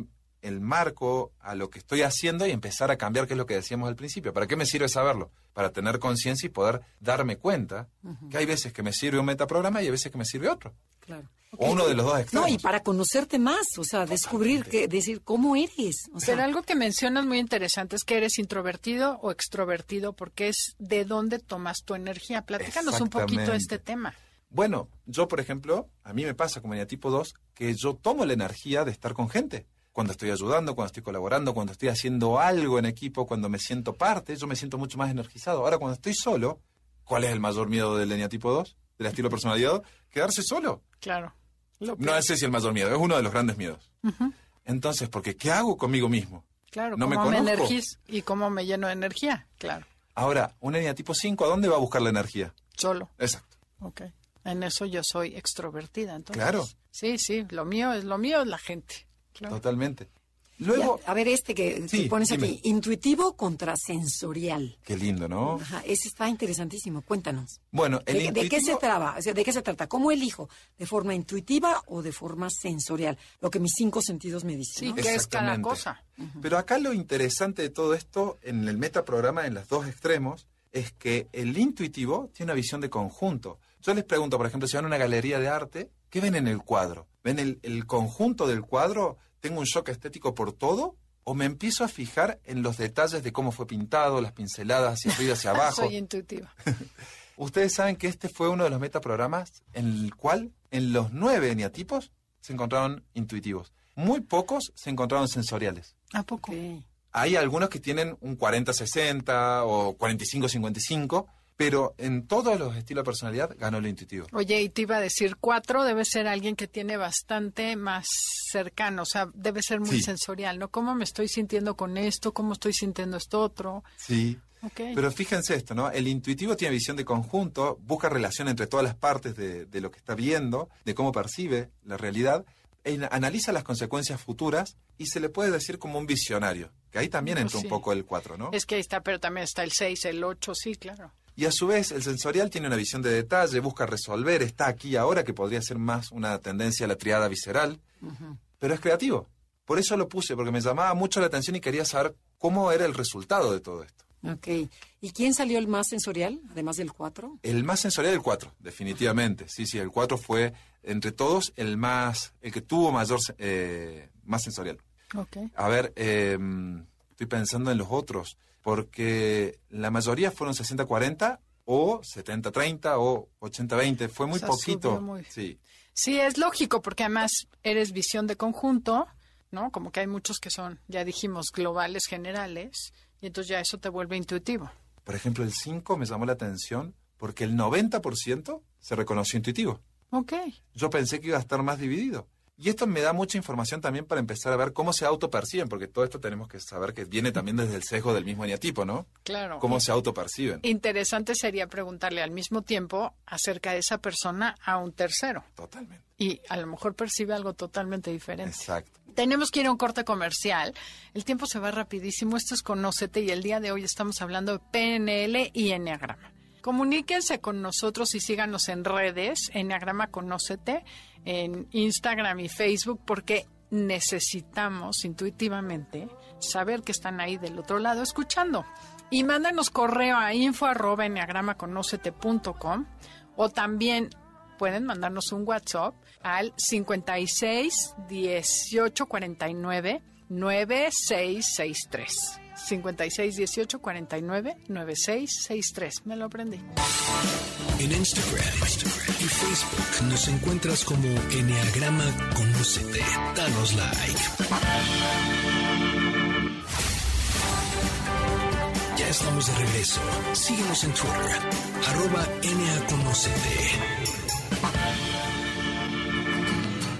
el marco a lo que estoy haciendo y empezar a cambiar, que es lo que decíamos al principio. ¿Para qué me sirve saberlo? Para tener conciencia y poder darme cuenta que hay veces que me sirve un metaprograma y hay veces que me sirve otro. Claro. O uno de los dos No, extremos. y para conocerte más, o sea, descubrir, que, decir cómo eres. O sea, Pero algo que mencionas muy interesante es que eres introvertido o extrovertido, porque es de dónde tomas tu energía. Platícanos un poquito de este tema. Bueno, yo, por ejemplo, a mí me pasa como tipo 2 que yo tomo la energía de estar con gente. Cuando estoy ayudando, cuando estoy colaborando, cuando estoy haciendo algo en equipo, cuando me siento parte, yo me siento mucho más energizado. Ahora, cuando estoy solo, ¿cuál es el mayor miedo del eneatipo 2? Del estilo personalidad, quedarse solo. Claro. No sé si el mayor miedo, es uno de los grandes miedos. Entonces, porque ¿qué hago conmigo mismo? Claro, No me cómo me, conozco. energiz y cómo me lleno de energía. Claro. Ahora, un eneatipo 5, ¿a dónde va a buscar la energía? Solo. Exacto. Ok. En eso yo soy extrovertida, entonces. Claro. Sí, sí, lo mío es lo mío es la gente. Claro. Totalmente. Luego, a, a ver este que, Sí, que pones dime. aquí, intuitivo contra sensorial. qué lindo, ¿no? Ajá, ese está interesantísimo, cuéntanos. Bueno, el ¿De, de qué se? O sea, ¿De qué se trata? ¿Cómo elijo? ¿De forma intuitiva o de forma sensorial? Lo que mis cinco sentidos me dicen. Sí, ¿no? que es cada cosa. Pero acá lo interesante de todo esto, en el metaprograma, en los dos extremos, es que el intuitivo tiene una visión de conjunto. Yo les pregunto, por ejemplo, si van a una galería de arte, ¿qué ven en el cuadro? ¿Ven el, el conjunto del cuadro? ¿Tengo un shock estético por todo? ¿O me empiezo a fijar en los detalles de cómo fue pintado, las pinceladas hacia arriba, hacia abajo? Soy intuitiva. Ustedes saben que este fue uno de los metaprogramas en el cual en los nueve eneatipos se encontraron intuitivos. Muy pocos se encontraron sensoriales. ¿A poco? Hay algunos que tienen un 40-60 o 45-55, Pero en todos los estilos de personalidad ganó lo intuitivo. Oye, y te iba a decir, cuatro debe ser alguien que tiene bastante más cercano, o sea, debe ser muy Sí. sensorial, ¿no? ¿Cómo me estoy sintiendo con esto? ¿Cómo estoy sintiendo esto otro? Sí. Ok. Pero fíjense esto, ¿no? El intuitivo tiene visión de conjunto, busca relación entre todas las partes de, de lo que está viendo, de cómo percibe la realidad, e analiza las consecuencias futuras y se le puede decir como un visionario, que ahí también Pues entra sí. un poco el 4, ¿no? Es que ahí está, pero también está el 6, el 8, sí, claro. Y a su vez, el sensorial tiene una visión de detalle, busca resolver, está aquí ahora, que podría ser más una tendencia a la triada visceral, pero es creativo. Por eso lo puse, porque me llamaba mucho la atención y quería saber cómo era el resultado de todo esto. Ok. ¿Y quién salió el más sensorial, además del 4? El más sensorial el 4, definitivamente. Sí, sí, el 4 fue entre todos el más, el que tuvo mayor, eh, más sensorial. Ok. A ver, eh, estoy pensando en los otros, porque la mayoría fueron 60-40 o 70-30 o 80-20. Fue muy O sea, poquito. muy- Sí, Sí, es lógico, porque además eres visión de conjunto, ¿no? Como que hay muchos que son, ya dijimos, globales, generales, y entonces ya eso te vuelve intuitivo. por ejemplo, el 5 me llamó la atención porque el 90% se reconoció intuitivo. Ok. Yo pensé que iba a estar más dividido. Y esto me da mucha información también para empezar a ver cómo se autoperciben, porque todo esto tenemos que saber que viene también desde el sesgo del mismo eneatipo, ¿no? Claro. Cómo se autoperciben. Interesante sería preguntarle al mismo tiempo acerca de esa persona a un tercero. Totalmente. Y a lo mejor percibe algo totalmente diferente. Exacto. Tenemos que ir a un corte comercial. El tiempo se va rapidísimo. Esto es Conócete y el día de hoy estamos hablando de PNL y Enneagrama. Comuníquense con nosotros y síganos en redes, Enneagrama Conócete, en Instagram y Facebook, porque necesitamos intuitivamente saber que están ahí del otro lado escuchando. Y mándanos correo a info arroba o también pueden mandarnos un WhatsApp al 56 18 49 9663. 56 18 49 9663. Me lo aprendí. En Instagram, y Facebook nos encuentras como Enneagrama Conócete. Danos like. Ya estamos de regreso. Síguenos en Twitter, arroba NAConocete.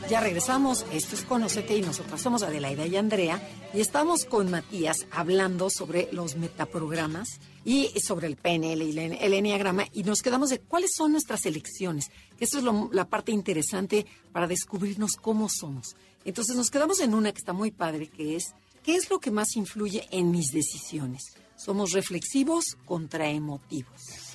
Ya regresamos, esto es Conocete y nosotras somos Adelaida y Andrea y estamos con Matías hablando sobre los metaprogramas y sobre el PNL y el Enneagrama y nos quedamos de cuáles son nuestras elecciones, que eso es lo- la parte interesante para descubrirnos cómo somos. Entonces nos quedamos en una que está muy padre, que es, ¿qué es lo que más influye en mis decisiones? Somos reflexivos contra emotivos.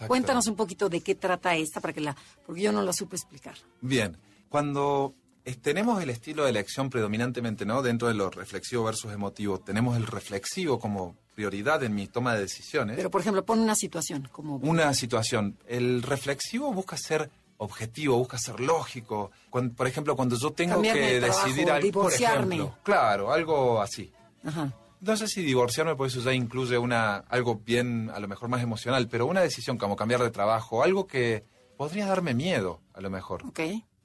Cuéntanos un poquito de qué trata esta, para que la, porque yo no la supe explicar. Bien, cuando eh, tenemos el estilo de elección predominantemente, ¿no? Dentro de lo reflexivo versus emotivo, tenemos el reflexivo como prioridad en mi toma de decisiones. Pero, por ejemplo, pon una situación como... una situación. El reflexivo busca ser objetivo, busca ser lógico. Cuando- por ejemplo, cuando yo tengo que trabajo, decidir algo, por divorciarme. ejemplo, claro, algo así. Ajá. No sé si divorciarme, por eso ya incluye una, algo bien, a lo mejor más emocional, pero una decisión como cambiar de trabajo, algo que podría darme miedo, a lo mejor. Ok.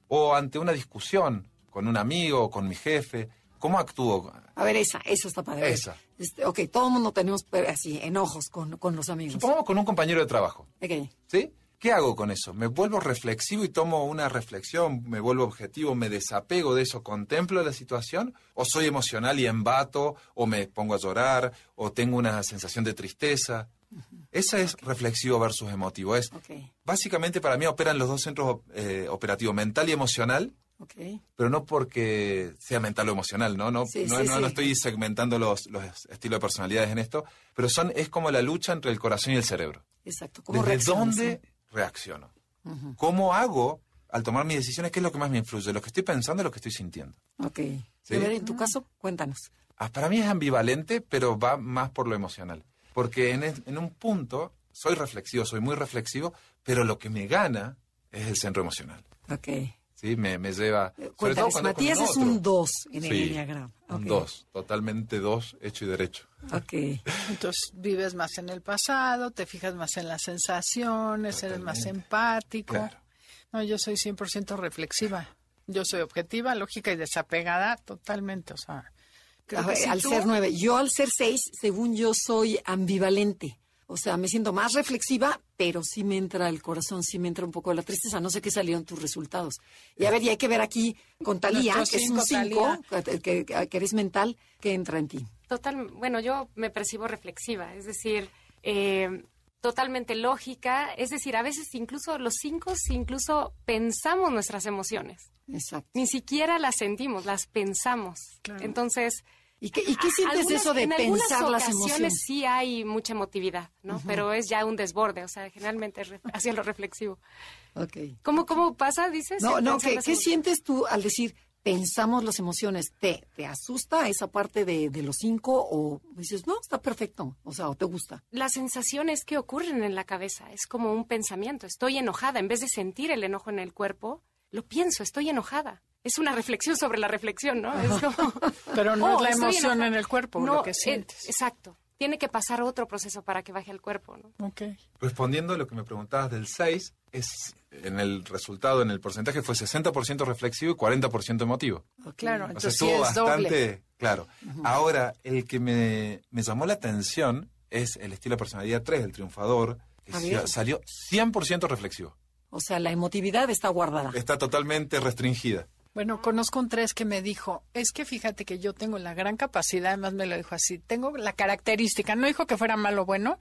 O ante una discusión con un amigo con mi jefe, ¿cómo actúo? A ver, esa, esa está padre. Esa. Este, ok, todo el mundo tenemos así, enojos con, con los amigos. Supongamos con un compañero de trabajo. Ok. ¿Sí? ¿Qué hago con eso? ¿Me vuelvo reflexivo y tomo una reflexión? ¿Me vuelvo objetivo? ¿Me desapego de eso? ¿Contemplo la situación? ¿O soy emocional y embato? ¿O me pongo a llorar? ¿O tengo una sensación de tristeza? Esa es reflexivo versus emotivo. Es, básicamente para mí operan los dos centros eh, operativos, mental y emocional, pero no porque sea mental o emocional, ¿no? No, Sí, no, sí, no- sí. no estoy segmentando los, los estilos de personalidades en esto, pero son, es como la lucha entre el corazón y el cerebro. Exacto. ¿Cómo ¿Desde reaccionas, reacciono? ¿Cómo hago al tomar mis decisiones? ¿Qué es lo que más me influye? ¿Lo que estoy pensando lo que estoy sintiendo? Ok. Sí. A ver, en tu caso, cuéntanos. Ah, para mí es ambivalente, pero va más por lo emocional. Porque en, es- en un punto soy reflexivo, soy muy reflexivo, pero lo que me gana es el centro emocional. Ok. ¿Sí? Me, me lleva... sobre todo con Matías es un 2 en el Sí, Enneagrama. Un Ok. 2, totalmente 2, hecho y derecho. Ok. Entonces vives más en el pasado, te fijas más en las sensaciones, eres más empático. Claro. No, yo soy 100% reflexiva. Yo soy objetiva, lógica y desapegada totalmente. O sea, creo A que ver, si al tú- ser 9. Yo al ser 6, según yo, soy ambivalente. O sea, me siento más reflexiva, pero sí me entra el corazón, sí me entra un poco la tristeza. No sé qué salieron tus resultados. Y a ver, y hay que ver aquí con Talía, que es un cinco, 5, que, que- que eres mental, que entra en ti. Total, bueno, yo me percibo reflexiva, es decir, eh, totalmente lógica, es decir, a veces incluso los cinco, incluso pensamos nuestras emociones, Exacto. ni siquiera las sentimos, las pensamos. Claro. Entonces, ¿Y qué, y qué sientes de algunas- eso de en algunas pensar las ocasiones emociones? sí hay mucha emotividad, ¿no? Pero es ya un desborde, o sea, generalmente hacia lo reflexivo. Ok. ¿Cómo, cómo pasa, dices? No, no, ¿qué, las qué sientes tú al decir pensamos las emociones? ¿Te, te asusta esa parte de, de los cinco o dices, no, está perfecto? O sea, ¿o te gusta? Las sensaciones que ocurren en la cabeza es como un pensamiento. Estoy enojada. En vez de sentir el enojo en el cuerpo, lo pienso, estoy enojada. Es una reflexión sobre la reflexión, ¿no? Es como, Pero no "Oh, es la estoy emoción enojada". en el cuerpo No, lo que eh, sientes. exacto. Tiene que pasar otro proceso para que baje al cuerpo, ¿no? Ok. Respondiendo a lo que me preguntabas del 6, es, en el resultado, en el porcentaje, fue 60% reflexivo y 40% emotivo. Claro, O sea, entonces sí estuvo doble. bastante claro. Ahora, el que me, me llamó la atención es el estilo de personalidad 3, el triunfador, que A si- ver. salió 100% reflexivo. O sea, la emotividad está guardada. Está totalmente restringida. Bueno, conozco un tres que me dijo, es que fíjate que yo tengo la gran capacidad, además me lo dijo así, tengo la característica, no dijo que fuera malo o bueno,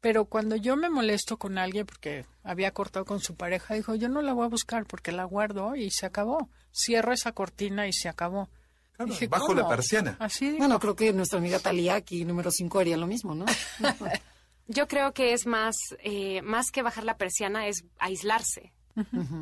pero cuando yo me molesto con alguien porque había cortado con su pareja, dijo, yo no la voy a buscar porque la guardo y se acabó. Cierro esa cortina y se acabó. Claro, Dije, bajo la persiana. Así dijo. Bueno, creo que nuestra amiga Talía, aquí número 5, haría lo mismo, ¿no? Yo creo que es más, eh, más que bajar la persiana, es aislarse.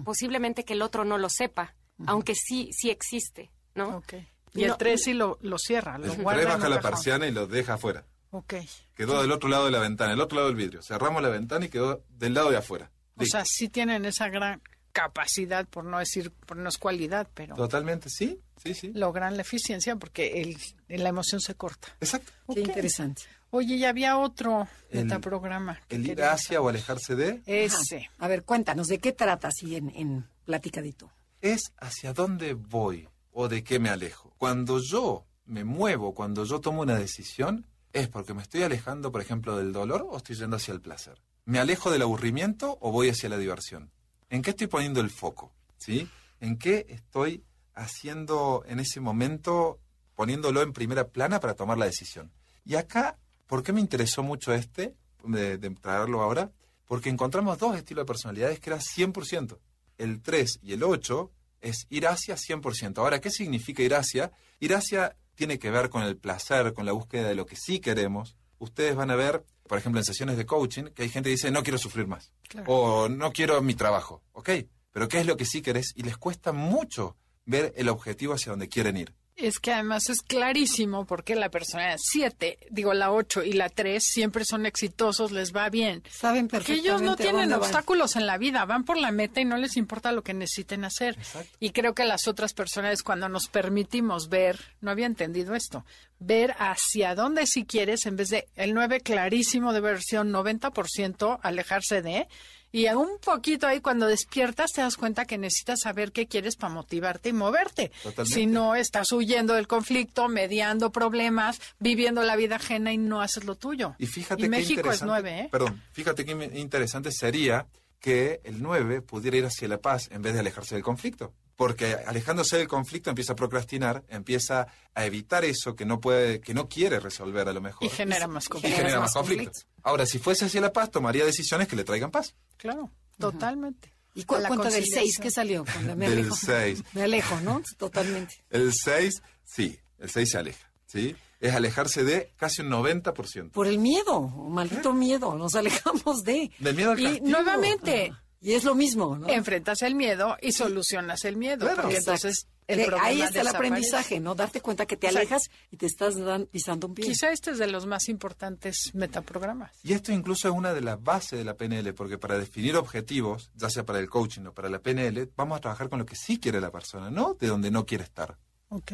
Posiblemente que el otro no lo sepa, aunque sí, sí existe, ¿no? Ok. Y el No, tres sí lo, lo cierra, lo El guarda 3 en baja la cajón. persiana y lo deja afuera. Ok. Quedó del otro lado de la ventana, el otro lado del vidrio. Cerramos la ventana y quedó del lado de afuera. O sea, sí tienen esa gran capacidad, por no decir, por no es cualidad, pero Totalmente, sí, sí, sí. logran la eficiencia porque el, la emoción se corta. Exacto. Qué interesante. Oye, ya había otro El- metaprograma. que El ir hacia o alejarse de Ese. A ver, cuéntanos, ¿de qué trata así en, en platicadito? es hacia dónde voy o de qué me alejo. Cuando yo me muevo, cuando yo tomo una decisión, es porque me estoy alejando, por ejemplo, del dolor o estoy yendo hacia el placer. ¿Me alejo del aburrimiento o voy hacia la diversión? ¿En qué estoy poniendo el foco? ¿Sí? ¿En qué estoy haciendo en ese momento, poniéndolo en primera plana para tomar la decisión? Y acá, ¿por qué me interesó mucho este, de, de traerlo ahora? Porque encontramos dos estilos de personalidades que era 100%. El 3 y el 8 es ir hacia 100%. Ahora, ¿qué significa ir hacia? Ir hacia tiene que ver con el placer, con la búsqueda de lo que sí queremos. Ustedes van a ver, por ejemplo, en sesiones de coaching, que hay gente que dice, no quiero sufrir más. Claro. O no quiero mi trabajo. ¿Ok? Pero ¿qué es lo que sí querés? Y les cuesta mucho ver el objetivo hacia donde quieren ir. Es que además es clarísimo porque la persona 7, digo la 8 y la 3 siempre son exitosos, les va bien. Saben Que perfectamente ellos no tienen van. obstáculos en la vida, van por la meta y no les importa lo que necesiten hacer. Y creo que las otras personas, cuando nos permitimos ver, no había entendido esto, ver hacia dónde si quieres, en vez de el 9 clarísimo de versión 90%, alejarse de, y un poquito ahí cuando despiertas te das cuenta que necesitas saber qué quieres para motivarte y moverte. Totalmente. Si no, estás huyendo del conflicto, mediando problemas, viviendo la vida ajena y no haces lo tuyo. Y fíjate Y qué México es 9, ¿eh? Perdón, fíjate qué interesante sería que el 9 pudiera ir hacia la paz en vez de alejarse del conflicto. Porque alejándose del conflicto empieza a procrastinar, empieza a evitar eso que no puede, que no quiere resolver a lo mejor. Y genera más Y conflicto. genera más más conflicto. Ahora, si fuese hacia la paz, tomaría decisiones que le traigan paz. Claro, totalmente. ¿Y cu- la cuánto del 6 conciliación. que salió? Cuando me Del alejo. seis. Me alejo, ¿no? Totalmente. El 6, sí, el 6 se aleja, ¿sí? Es alejarse de casi un 90%. Por el miedo, maldito miedo, nos alejamos de. Del miedo al Y castigo. nuevamente, Y es lo mismo, ¿no? enfrentas el miedo y solucionas el miedo. Claro. porque Exacto. entonces el Eh, Ahí está el aprendizaje, ¿no? Darte cuenta que te alejas y te estás dan- pisando un pie. Quizá este es de los más importantes metaprogramas. Y esto incluso es una de las bases de la PNL, porque para definir objetivos, ya sea para el coaching o para la PNL, vamos a trabajar con lo que sí quiere la persona, no de donde no quiere estar. Ok.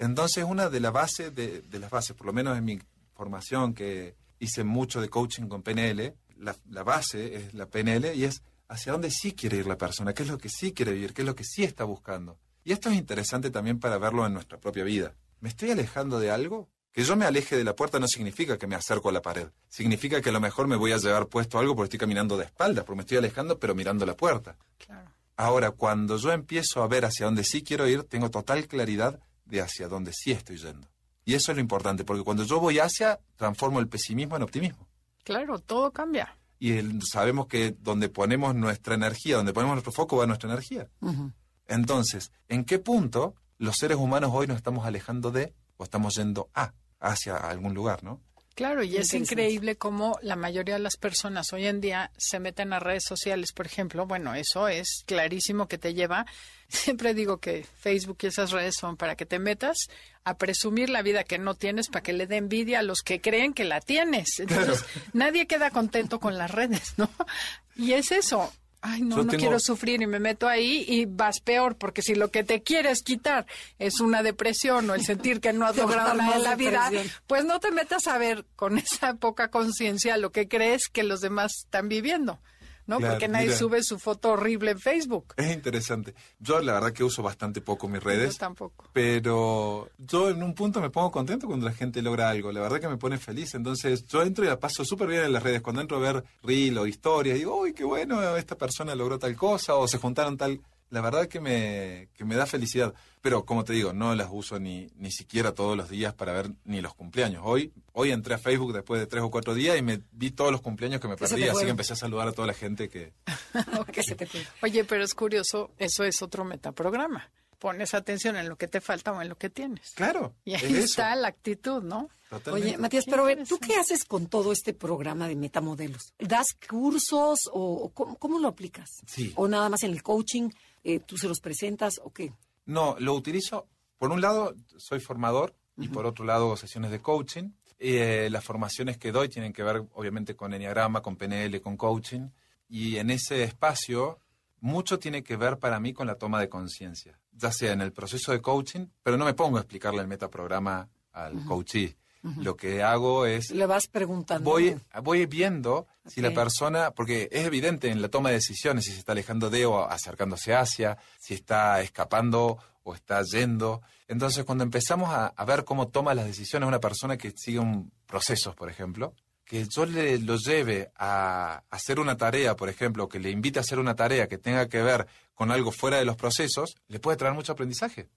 Entonces, una de las bases, de, de las bases, por lo menos en mi formación, que hice mucho de coaching con PNL, la, la base es la PNL y es hacia dónde sí quiere ir la persona, qué es lo que sí quiere vivir, qué es lo que sí está buscando. Y esto es interesante también para verlo en nuestra propia vida. ¿Me estoy alejando de algo Que yo me aleje de la puerta no significa que me acerco a la pared. Significa que a lo mejor me voy a llevar puesto algo porque estoy caminando de espaldas, porque me estoy alejando, pero mirando la puerta. Claro. Ahora, cuando yo empiezo a ver hacia dónde sí quiero ir, tengo total claridad de hacia dónde sí estoy yendo. Y eso es lo importante, porque cuando yo voy hacia, transformo el pesimismo en optimismo. Claro, todo cambia. Y el- sabemos que donde ponemos nuestra energía, donde ponemos nuestro foco, va nuestra energía. Entonces, ¿en qué punto los seres humanos hoy nos estamos alejando de o estamos yendo a, hacia algún lugar, ¿no? Claro, y es increíble cómo la mayoría de las personas hoy en día se meten a redes sociales, por ejemplo. Bueno, eso es clarísimo que te lleva. Siempre digo que Facebook y esas redes son para que te metas a presumir la vida que no tienes para que le dé envidia a los que creen que la tienes. Entonces, nadie queda contento con las redes, ¿no? Y es eso. Ay, no, Yo no tengo- quiero sufrir y me meto ahí y vas peor, porque si lo que te quieres quitar es una depresión o el sentir que no has logrado nada en la vida, pues no te metas a ver con esa poca conciencia lo que crees que los demás están viviendo, ¿no? Claro, Porque nadie mira. sube su foto horrible en Facebook. Es interesante. Yo la verdad que uso bastante poco mis redes. Yo tampoco. Pero yo en un punto me pongo contento cuando la gente logra algo. La verdad que me pone feliz. Entonces yo entro y la paso súper bien en las redes. Cuando entro a ver reel o historias, digo, uy, qué bueno, esta persona logró tal cosa o se juntaron tal... La verdad que me, que me da felicidad. Pero como te digo, no las uso ni, ni siquiera todos los días para ver ni los cumpleaños. Hoy, hoy entré a Facebook después de tres o cuatro días y me vi todos los cumpleaños que me perdí. Así que empecé a saludar a toda la gente que... ¿Qué se te fue? Oye, pero es curioso, eso es otro metaprograma. Pones atención en lo que te falta o en lo que tienes. Claro. Y es ahí eso. está la actitud, ¿no? Totalmente. Oye, Matías, pero a ver, ¿tú qué haces con todo este programa de metamodelos? ¿Das cursos o, o cómo, cómo lo aplicas? Sí. ¿O nada más en el coaching eh, tú se los presentas o qué? No, lo utilizo, por un lado, soy formador y por otro lado, sesiones de coaching. Eh, las formaciones que doy tienen que ver, obviamente, con Enneagrama, con PNL, con coaching. Y en ese espacio, mucho tiene que ver para mí con la toma de conciencia, ya sea en el proceso de coaching, pero no me pongo a explicarle el metaprograma al coachee. Lo que hago es Le vas preguntando. voy, voy viendo si la persona, porque es evidente en la toma de decisiones si se está alejando de o acercándose hacia, si está escapando o está yendo. Entonces, cuando empezamos a, a ver cómo toma las decisiones una persona que sigue un proceso, por ejemplo, que yo le lo lleve a hacer una tarea, por ejemplo, que le invite a hacer una tarea que tenga que ver con algo fuera de los procesos, le puede traer mucho aprendizaje.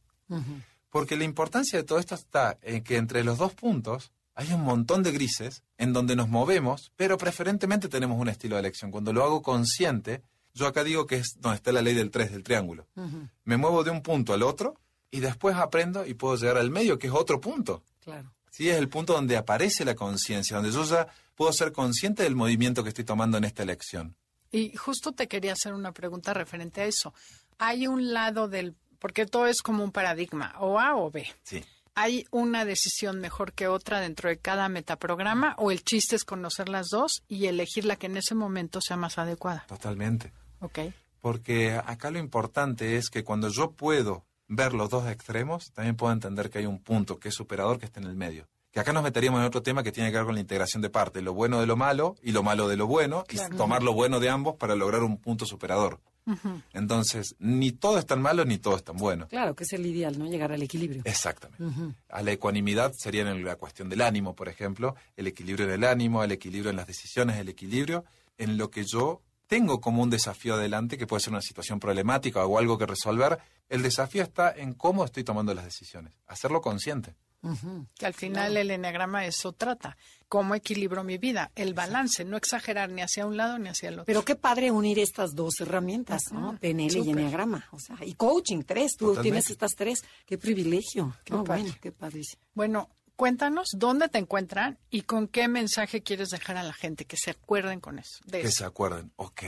Porque la importancia de todo esto está en que entre los dos puntos hay un montón de grises en donde nos movemos, pero preferentemente tenemos un estilo de elección. Cuando lo hago consciente, yo acá digo que es donde está la ley del 3, del triángulo. Me muevo de un punto al otro y después aprendo y puedo llegar al medio, que es otro punto. Claro. Sí, es el punto donde aparece la conciencia, donde yo ya puedo ser consciente del movimiento que estoy tomando en esta elección. Y justo te quería hacer una pregunta referente a eso. Hay un lado del, porque todo es como un paradigma, o A o B. Sí. ¿Hay una decisión mejor que otra dentro de cada metaprograma o el chiste es conocer las dos y elegir la que en ese momento sea más adecuada? Totalmente. Ok. Porque acá lo importante es que cuando yo puedo ver los dos extremos, también puedo entender que hay un punto que es superador que está en el medio. Que acá nos meteríamos en otro tema que tiene que ver con la integración de partes, lo bueno de lo malo y lo malo de lo bueno, Claro. y tomar lo bueno de ambos para lograr un punto superador. Entonces, ni todo es tan malo ni todo es tan bueno. Claro, que es el ideal, ¿no? Llegar al equilibrio. Exactamente. A la ecuanimidad sería en la cuestión del ánimo, por ejemplo, el equilibrio en el ánimo, el equilibrio en las decisiones, el equilibrio en lo que yo tengo como un desafío adelante, que puede ser una situación problemática o algo que resolver. El desafío está en cómo estoy tomando las decisiones, hacerlo consciente. Que al final el enneagrama eso trata. ¿Cómo equilibro mi vida? El balance, no exagerar ni hacia un lado ni hacia el otro. Pero qué padre unir estas dos herramientas, ¿no? PNL y. Enneagrama. O sea, y coaching, tres. Tú Totalmente. tienes estas tres. Qué privilegio. Qué padre. bueno, qué padrísimo. Bueno, cuéntanos dónde te encuentran y con qué mensaje quieres dejar a la gente que se acuerden con eso. De Que eso. se acuerden, ok.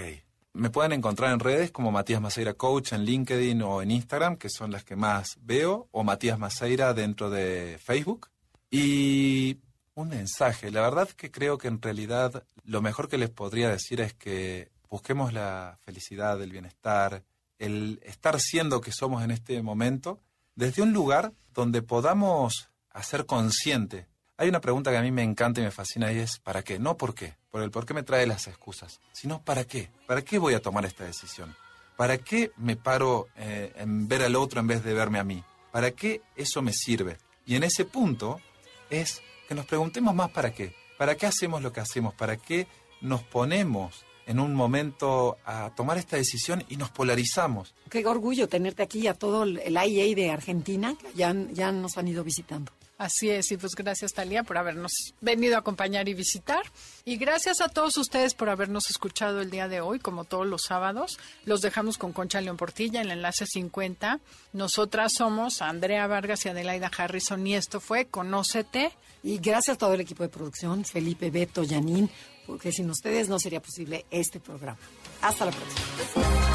Me pueden encontrar en redes como Matías Maceira Coach en LinkedIn o en Instagram, que son las que más veo, o Matías Maceira dentro de Facebook. Y un mensaje, la verdad que creo que en realidad lo mejor que les podría decir es que busquemos la felicidad, el bienestar, el estar siendo que somos en este momento, desde un lugar donde podamos hacer consciente. Hay una pregunta que a mí me encanta y me fascina y es ¿para qué? No por qué, por el por qué me trae las excusas, sino ¿para qué? ¿Para qué voy a tomar esta decisión? ¿Para qué me paro eh, en ver al otro en vez de verme a mí? ¿Para qué eso me sirve? Y en ese punto es que nos preguntemos más para qué. ¿Para qué hacemos lo que hacemos? ¿Para qué nos ponemos en un momento a tomar esta decisión y nos polarizamos? Qué orgullo tenerte aquí a todo el IA de Argentina, que ya, ya nos han ido visitando. Así es, y pues gracias Talía por habernos venido a acompañar y visitar. Y gracias a todos ustedes por habernos escuchado el día de hoy, como todos los sábados. Los dejamos con Concha León Portilla en el enlace 50. Nosotras somos Andrea Vargas y Adelaida Harrison y esto fue Conócete. Y gracias a todo el equipo de producción, Felipe, Beto, Yanin, porque sin ustedes no sería posible este programa. Hasta la próxima.